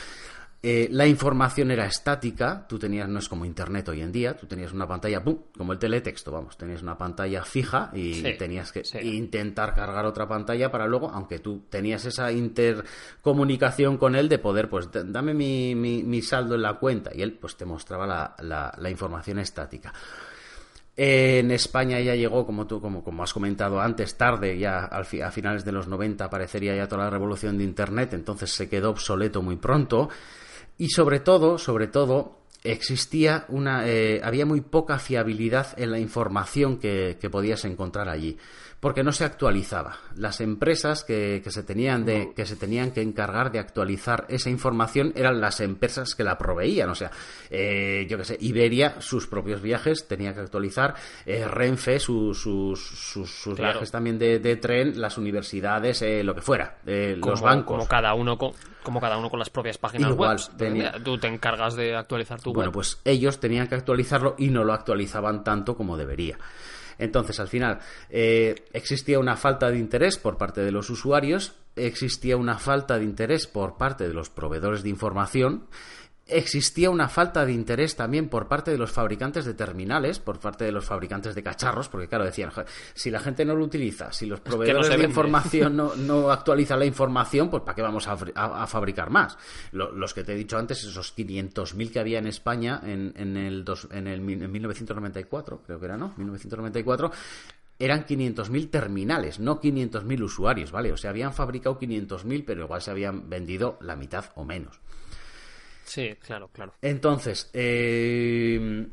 Eh, la información era estática, tú tenías, no es como internet hoy en día, tú tenías una pantalla, ¡pum! como el teletexto, vamos, tenías una pantalla fija y Sí, tenías que sí. intentar cargar otra pantalla para luego, aunque tú tenías esa intercomunicación con él de poder, pues dame mi, mi- mi saldo en la cuenta y él pues te mostraba la, la- la información estática. En España ya llegó, como tú, como, como has comentado antes, tarde, ya al fi- a finales de los 90 aparecería ya toda la revolución de Internet, entonces se quedó obsoleto muy pronto. Y sobre todo, sobre todo, existía una, eh, había muy poca fiabilidad en la información que, que podías encontrar allí, porque no se actualizaba. Las empresas que, que se tenían de, que se tenían que encargar de actualizar esa información eran las empresas que la proveían. O sea, eh, yo qué sé, Iberia sus propios viajes tenía que actualizar, eh, Renfe su- sus, sus, sus Claro. viajes también de, de tren, las universidades, eh, lo que fuera, eh, los bancos. como cada uno con, como cada uno con las propias páginas Igual, web. tenía- Tú te encargas de actualizar tu Bueno, web. pues ellos tenían que actualizarlo y no lo actualizaban tanto como debería. Entonces, al final, eh, existía una falta de interés por parte de los usuarios, existía una falta de interés por parte de los proveedores de información, existía una falta de interés también por parte de los fabricantes de terminales, por parte de los fabricantes de cacharros, porque claro, decían, "Joder, si la gente no lo utiliza, si los proveedores de vende". información no, no actualizan la información, pues ¿para qué vamos a, fri- a- a fabricar más? Lo- los que te he dicho antes, esos 500.000 que había en España en, en el, dos- en el mil- en 1994, creo que era, ¿no? 1994, eran 500.000 terminales, no 500.000 usuarios, ¿vale? O sea, habían fabricado 500.000, pero igual se habían vendido la mitad o menos. Sí, claro, claro. Entonces, eh,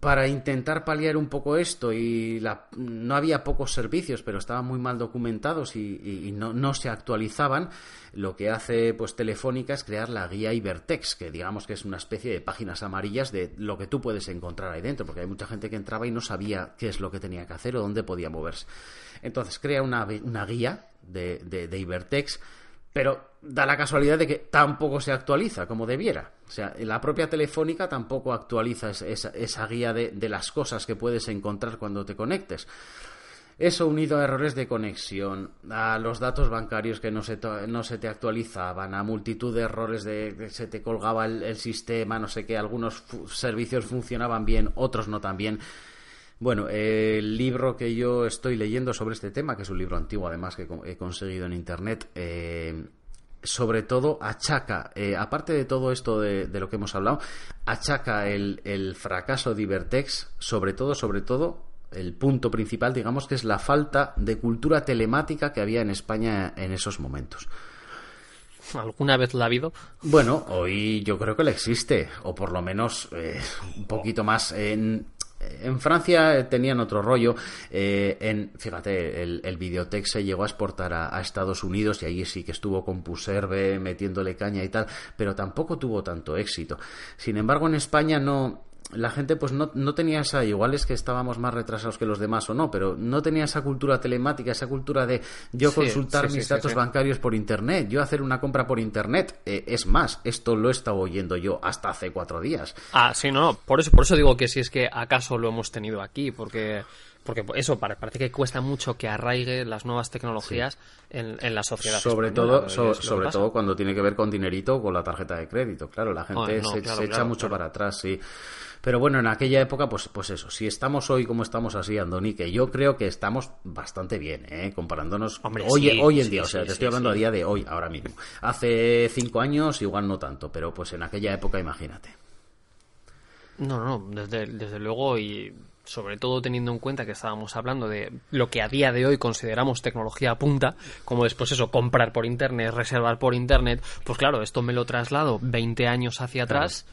para intentar paliar un poco esto y la- no había pocos servicios, pero estaban muy mal documentados y, y- y no, no se actualizaban, lo que hace pues Telefónica es crear la guía Ibertex, que digamos que es una especie de páginas amarillas de lo que tú puedes encontrar ahí dentro, porque hay mucha gente que entraba y no sabía qué es lo que tenía que hacer o dónde podía moverse. Entonces crea una, una guía de, Ibertex pero da la casualidad de que tampoco se actualiza como debiera. O sea, la propia Telefónica tampoco actualiza es- esa, esa guía de, las cosas que puedes encontrar cuando te conectes. Eso unido a errores de conexión, a los datos bancarios que no se, no se te actualizaban, a multitud de errores de que se te colgaba el, el sistema, no sé qué, algunos servicios funcionaban bien, otros no tan bien. Bueno, eh, el libro que yo estoy leyendo sobre este tema, que es un libro antiguo además que he conseguido en internet, eh, sobre todo achaca, eh, aparte de todo esto de, de lo que hemos hablado, achaca el, el fracaso de Ibertex, sobre todo, sobre todo, el punto principal, digamos, que es la falta de cultura telemática que había en España en esos momentos. ¿Alguna vez la ha habido? Bueno, hoy yo creo que le existe, o por lo menos eh, un poquito más. En, en Francia tenían otro rollo. eh, en, fíjate, el, el Videotex se llegó a exportar a, a Estados Unidos y ahí sí que estuvo con Puserve metiéndole caña y tal, pero tampoco tuvo tanto éxito. Sin embargo, en España no. La gente pues no, no tenía esa, igual es que estábamos más retrasados que los demás o no, pero no tenía esa cultura telemática, esa cultura de yo Sí, consultar sí, mis sí, datos bancarios por internet, yo hacer una compra por internet. Eh, es más, esto lo he estado oyendo yo hasta hace cuatro días. Ah, sí, no, no. Por eso, por eso digo que si es que acaso lo hemos tenido aquí, porque, porque eso pare- parece que cuesta mucho que arraigue las nuevas tecnologías en, en la sociedad. Sobre todo, so- sobre todo cuando tiene que ver con dinerito o con la tarjeta de crédito. Claro, la gente no, se, claro, se echa claro, mucho para atrás, sí. Pero bueno, en aquella época, pues, pues eso, si estamos hoy como estamos así, Andoni, que yo creo que estamos bastante bien, ¿eh? comparándonos Hombre, hoy, sí, hoy en sí, día, o sea, te estoy hablando a día de hoy, ahora mismo. Hace cinco años igual no tanto, pero pues en aquella época imagínate. No, no, desde, desde luego y sobre todo teniendo en cuenta que estábamos hablando de lo que a día de hoy consideramos tecnología punta, como después eso, comprar por internet, reservar por internet, pues claro, esto me lo traslado 20 años hacia atrás.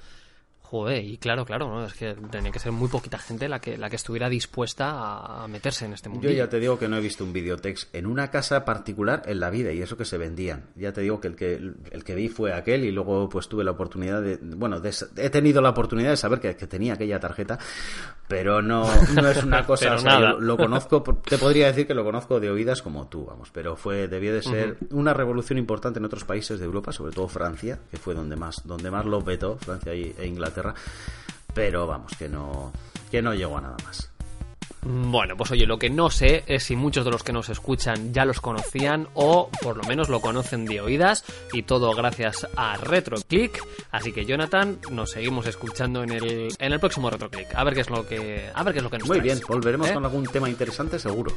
Joder, y claro, claro, ¿no? es que tenía que ser muy poquita gente la que, la que estuviera dispuesta a, a meterse en este mundo. Yo ya te digo que no he visto un videotex en una casa particular en la vida y eso que se vendían. Ya te digo que el que, el que vi fue aquel y luego pues tuve la oportunidad de, bueno, de- he tenido la oportunidad de saber que, que tenía aquella tarjeta, pero no, no es una cosa, o sea, yo lo conozco, te podría decir que lo conozco de oídas como tú, vamos, pero fue, debió de ser una revolución importante en otros países de Europa, sobre todo Francia, que fue donde más, donde más lo vetó, Francia e Inglaterra, pero vamos, que no, que no llegó a nada más. Bueno, pues oye, lo que no sé es si muchos de los que nos escuchan ya los conocían o por lo menos lo conocen de oídas y todo gracias a RetroClick. Así que Jonathan, nos seguimos escuchando en el, en el próximo RetroClick. A ver qué es lo que, a ver qué es lo que nos Muy traes. bien, volveremos ¿Eh? con algún tema interesante seguro.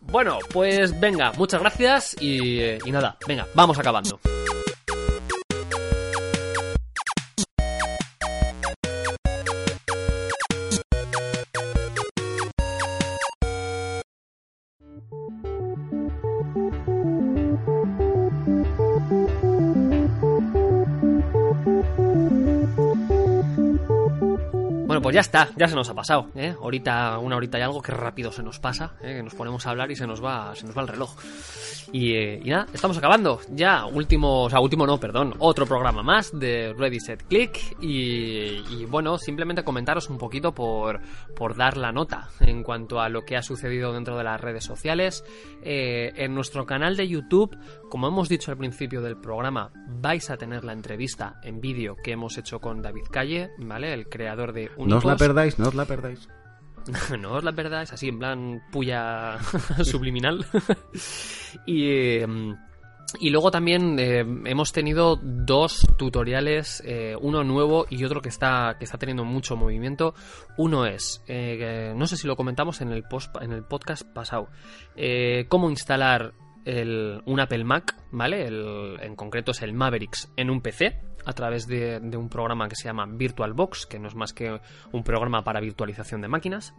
Bueno, pues venga, muchas gracias y, eh, y nada, venga, vamos acabando. Ya está, ya se nos ha pasado, ¿eh? Ahorita, una horita y algo que rápido se nos pasa, ¿eh? Que nos ponemos a hablar y se nos va, se nos va el reloj. Y, eh, y nada, estamos acabando. Ya, último, o sea, último no, perdón, otro programa más de Ready Set Click. Y, bueno, simplemente comentaros un poquito por, por dar la nota en cuanto a lo que ha sucedido dentro de las redes sociales. Eh, en nuestro canal de YouTube, como hemos dicho al principio del programa, vais a tener la entrevista en vídeo que hemos hecho con David Calle, ¿vale? El creador de No os la Unicos. perdáis, no os la perdáis. no os la verdad, es así, en plan puya subliminal. y, eh, y luego también eh, hemos tenido dos tutoriales, eh, uno nuevo y otro que está, que está teniendo mucho movimiento. Uno es, eh, no sé si lo comentamos en el, post, en el podcast pasado, eh, cómo instalar el- un Apple Mac, ¿vale? El- en concreto es el Mavericks en un PC a través de, un programa que se llama VirtualBox, que no es más que un programa para virtualización de máquinas.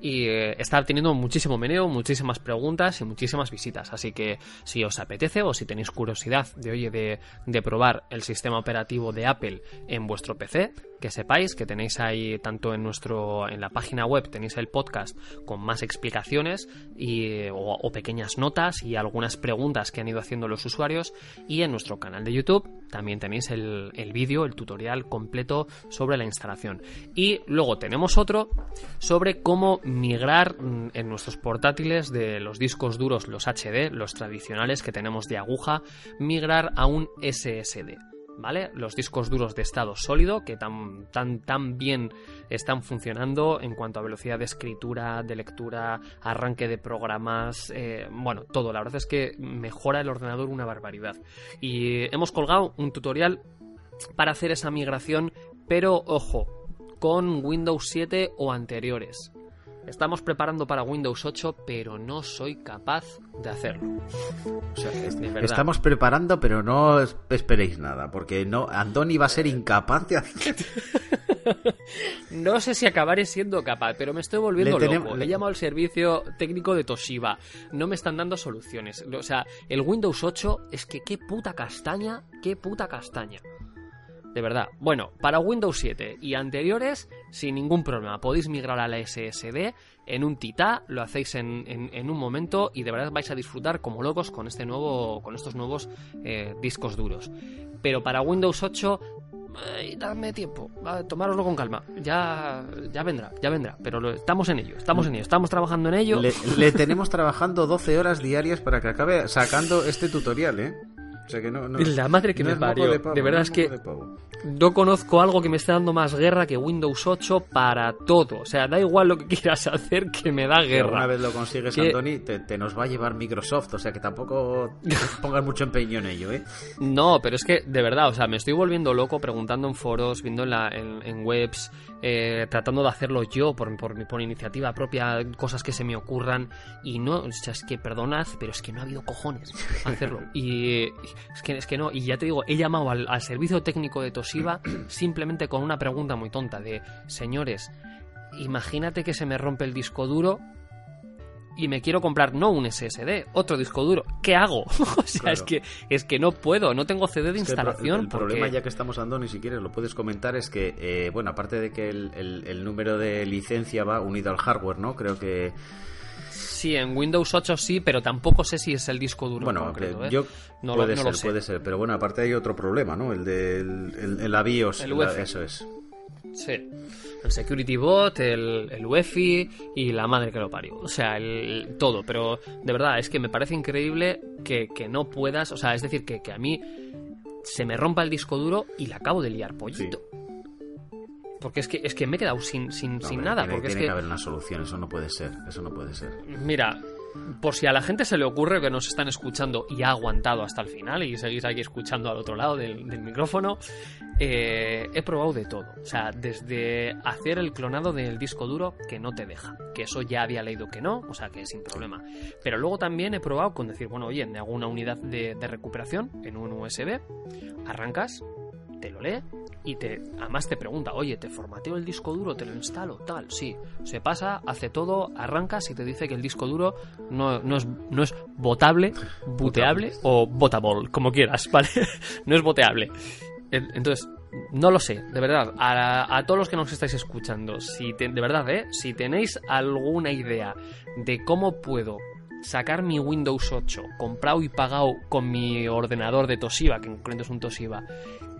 Y eh, está teniendo muchísimo meneo, muchísimas preguntas y muchísimas visitas. Así que si os apetece o si tenéis curiosidad de, oye, de, de probar el sistema operativo de Apple en vuestro PC, que sepáis que tenéis ahí tanto en nuestro en la página web tenéis el podcast con más explicaciones y, o, pequeñas notas y algunas preguntas que han ido haciendo los usuarios y en nuestro canal de YouTube también tenéis el, el vídeo, el tutorial completo sobre la instalación y luego tenemos otro sobre cómo migrar mm, en nuestros portátiles de los discos duros, los HD, los tradicionales que tenemos de aguja, migrar a un SSD. ¿Vale? Los discos duros de estado sólido que tan, tan, tan bien están funcionando en cuanto a velocidad de escritura, de lectura, arranque de programas, eh, bueno, todo. La verdad es que mejora el ordenador una barbaridad. Y hemos colgado un tutorial para hacer esa migración, pero ojo, con Windows 7 o anteriores. Estamos preparando para Windows 8, pero no soy capaz de hacerlo. O sea, es- De verdad. estamos preparando, pero no es- esperéis nada, porque no Andoni va a ser incapaz de hacer. No sé si acabaré siendo capaz, pero me estoy volviendo Le loco. Le he llamado al servicio técnico de Toshiba. No me están dando soluciones. O sea, el Windows 8 es que qué puta castaña, qué puta castaña. De verdad. Bueno, para Windows 7 y anteriores, sin ningún problema. Podéis migrar a la SSD en un titá, lo hacéis en, en- en un momento y de verdad vais a disfrutar como locos con este nuevo. con estos nuevos eh, discos duros. Pero para Windows 8. eh, dadme tiempo, tomároslo con calma. Ya, ya vendrá, ya vendrá. Pero lo- estamos en ello, estamos en ello, estamos trabajando en ello. Le, le tenemos trabajando 12 horas diarias para que acabe sacando este tutorial, ¿eh? O sea que no, no- La madre que no me parió. de pavo, De verdad es que- de. No conozco algo que me esté dando más guerra que Windows 8 para todo. O sea, da igual lo que quieras hacer que me da guerra. alguna vez lo consigues, Que- Andoni, te, te nos va a llevar Microsoft, o sea que tampoco pongas mucho empeño en ello, ¿eh? No, pero es que de verdad, o sea, me estoy volviendo loco preguntando en foros, viendo en, la- en- en webs, eh, tratando de hacerlo yo por, por, mi- por iniciativa propia, cosas que se me ocurran. Y no, o sea, es que perdonad, pero es que no ha habido cojones hacerlo. Y eh, es que, es que no, y ya te digo, he llamado al, al servicio técnico de Toshiba simplemente con una pregunta muy tonta de, señores, imagínate que se me rompe el disco duro y me quiero comprar no un SSD, otro disco duro. ¿Qué hago? o sea, Claro. es que es que no puedo, no tengo CD de Es el instalación. el, porque- problema, ya que estamos andando, ni siquiera lo puedes comentar, es que, eh, bueno, aparte de que el, el- el número de licencia va unido al hardware, ¿no? Creo que, Sí, en Windows 8 sí, pero tampoco sé si es el disco duro. en bueno, concreto, ¿eh? yo No lo- puede no lo ser, sé. puede ser, pero bueno, aparte hay otro problema, ¿no? El del el, el- la BIOS, El la- eso es. Sí. El Security Bot, el, el UEFI y la madre que lo parió. O sea, el, todo. Pero de verdad, es que me parece increíble que, que no puedas. O sea, es decir, que, que a mí se me rompa el disco duro y le acabo de liar pollito. Porque es que, es que me he quedado sin, sin, No, sin nada. Tiene, porque es tiene que, que haber una solución, eso no puede ser, eso no puede ser. Mira, por si a la gente se le ocurre que nos están escuchando y ha aguantado hasta el final y seguís aquí escuchando al otro lado del, del micrófono, eh, he probado de todo. O sea, desde hacer el clonado del disco duro que no te deja, que eso ya había leído que no, o sea que sin problema. Pero luego también he probado con decir, bueno, oye, me hago una unidad de, de recuperación en un USB, arrancas, te lo lee y te además te pregunta, oye, ¿te formateo el disco duro? ¿Te lo instalo? Tal, sí. Se pasa, hace todo, arrancas y te dice que el disco duro no, no es, no es botable, buteable o botable, como quieras, ¿vale? no es boteable. En- Entonces, no lo sé, de verdad. A, a todos los que nos estáis escuchando, si te- de verdad, ¿eh? Si tenéis alguna idea de cómo puedo sacar mi Windows 8 comprado y pagado con mi ordenador de Toshiba, que en concreto es un Toshiba,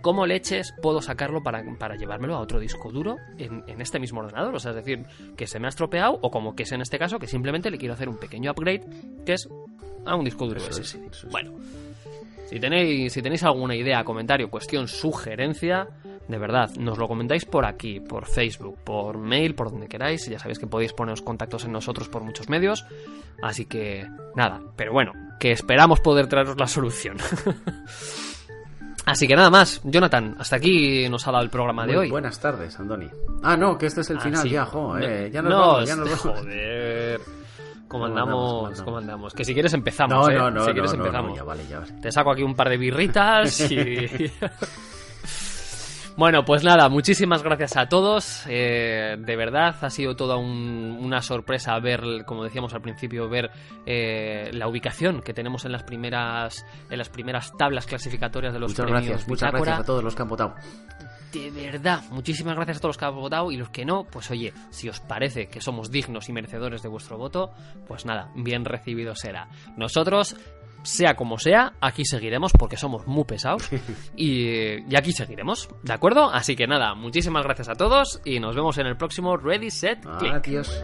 ¿cómo leches puedo sacarlo para, para llevármelo a otro disco duro en, en este mismo ordenador? O sea, es decir, que se me ha estropeado o como que es en este caso, que simplemente le quiero hacer un pequeño upgrade, que es a un disco duro Eso es, SSD. eso es. Bueno, si tenéis, si tenéis alguna idea, comentario, cuestión, sugerencia, de verdad, nos lo comentáis por aquí, por Facebook, por mail, por donde queráis. Ya sabéis que podéis poneros contactos en nosotros por muchos medios. Así que, nada, pero bueno, que esperamos poder traeros la solución. Así que nada más, Jonathan, hasta aquí nos ha dado el programa de Muy hoy. Buenas tardes, Andoni. Ah, no, que este es el Ah, final, sí. ya, jo, eh, ya nos no, vamos, ya nos este- vamos. Joder. ¿Cómo ¿Cómo andamos? andamos? ¿Cómo ¿Cómo andamos? andamos? Que si quieres empezamos, No, ¿eh? no, no, si quieres no, no, empezamos. ya vale, ya vale. Te saco aquí un par de birritas y... Bueno, pues nada, muchísimas gracias a todos. Eh, de verdad, ha sido toda un- una sorpresa ver, como decíamos al principio, ver eh, la ubicación que tenemos en las primeras en las primeras tablas clasificatorias de los Muchas premios gracias, muchas gracias a todos los que han votado. De verdad, muchísimas gracias a todos los que han votado y los que no, pues oye, si os parece que somos dignos y merecedores de vuestro voto, pues nada, bien recibido será. Nosotros, sea como sea, aquí seguiremos porque somos muy pesados y, y aquí seguiremos, ¿de acuerdo? Así que nada, muchísimas gracias a todos y nos vemos en el próximo Ready, Set, Click. Adiós.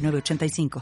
906985.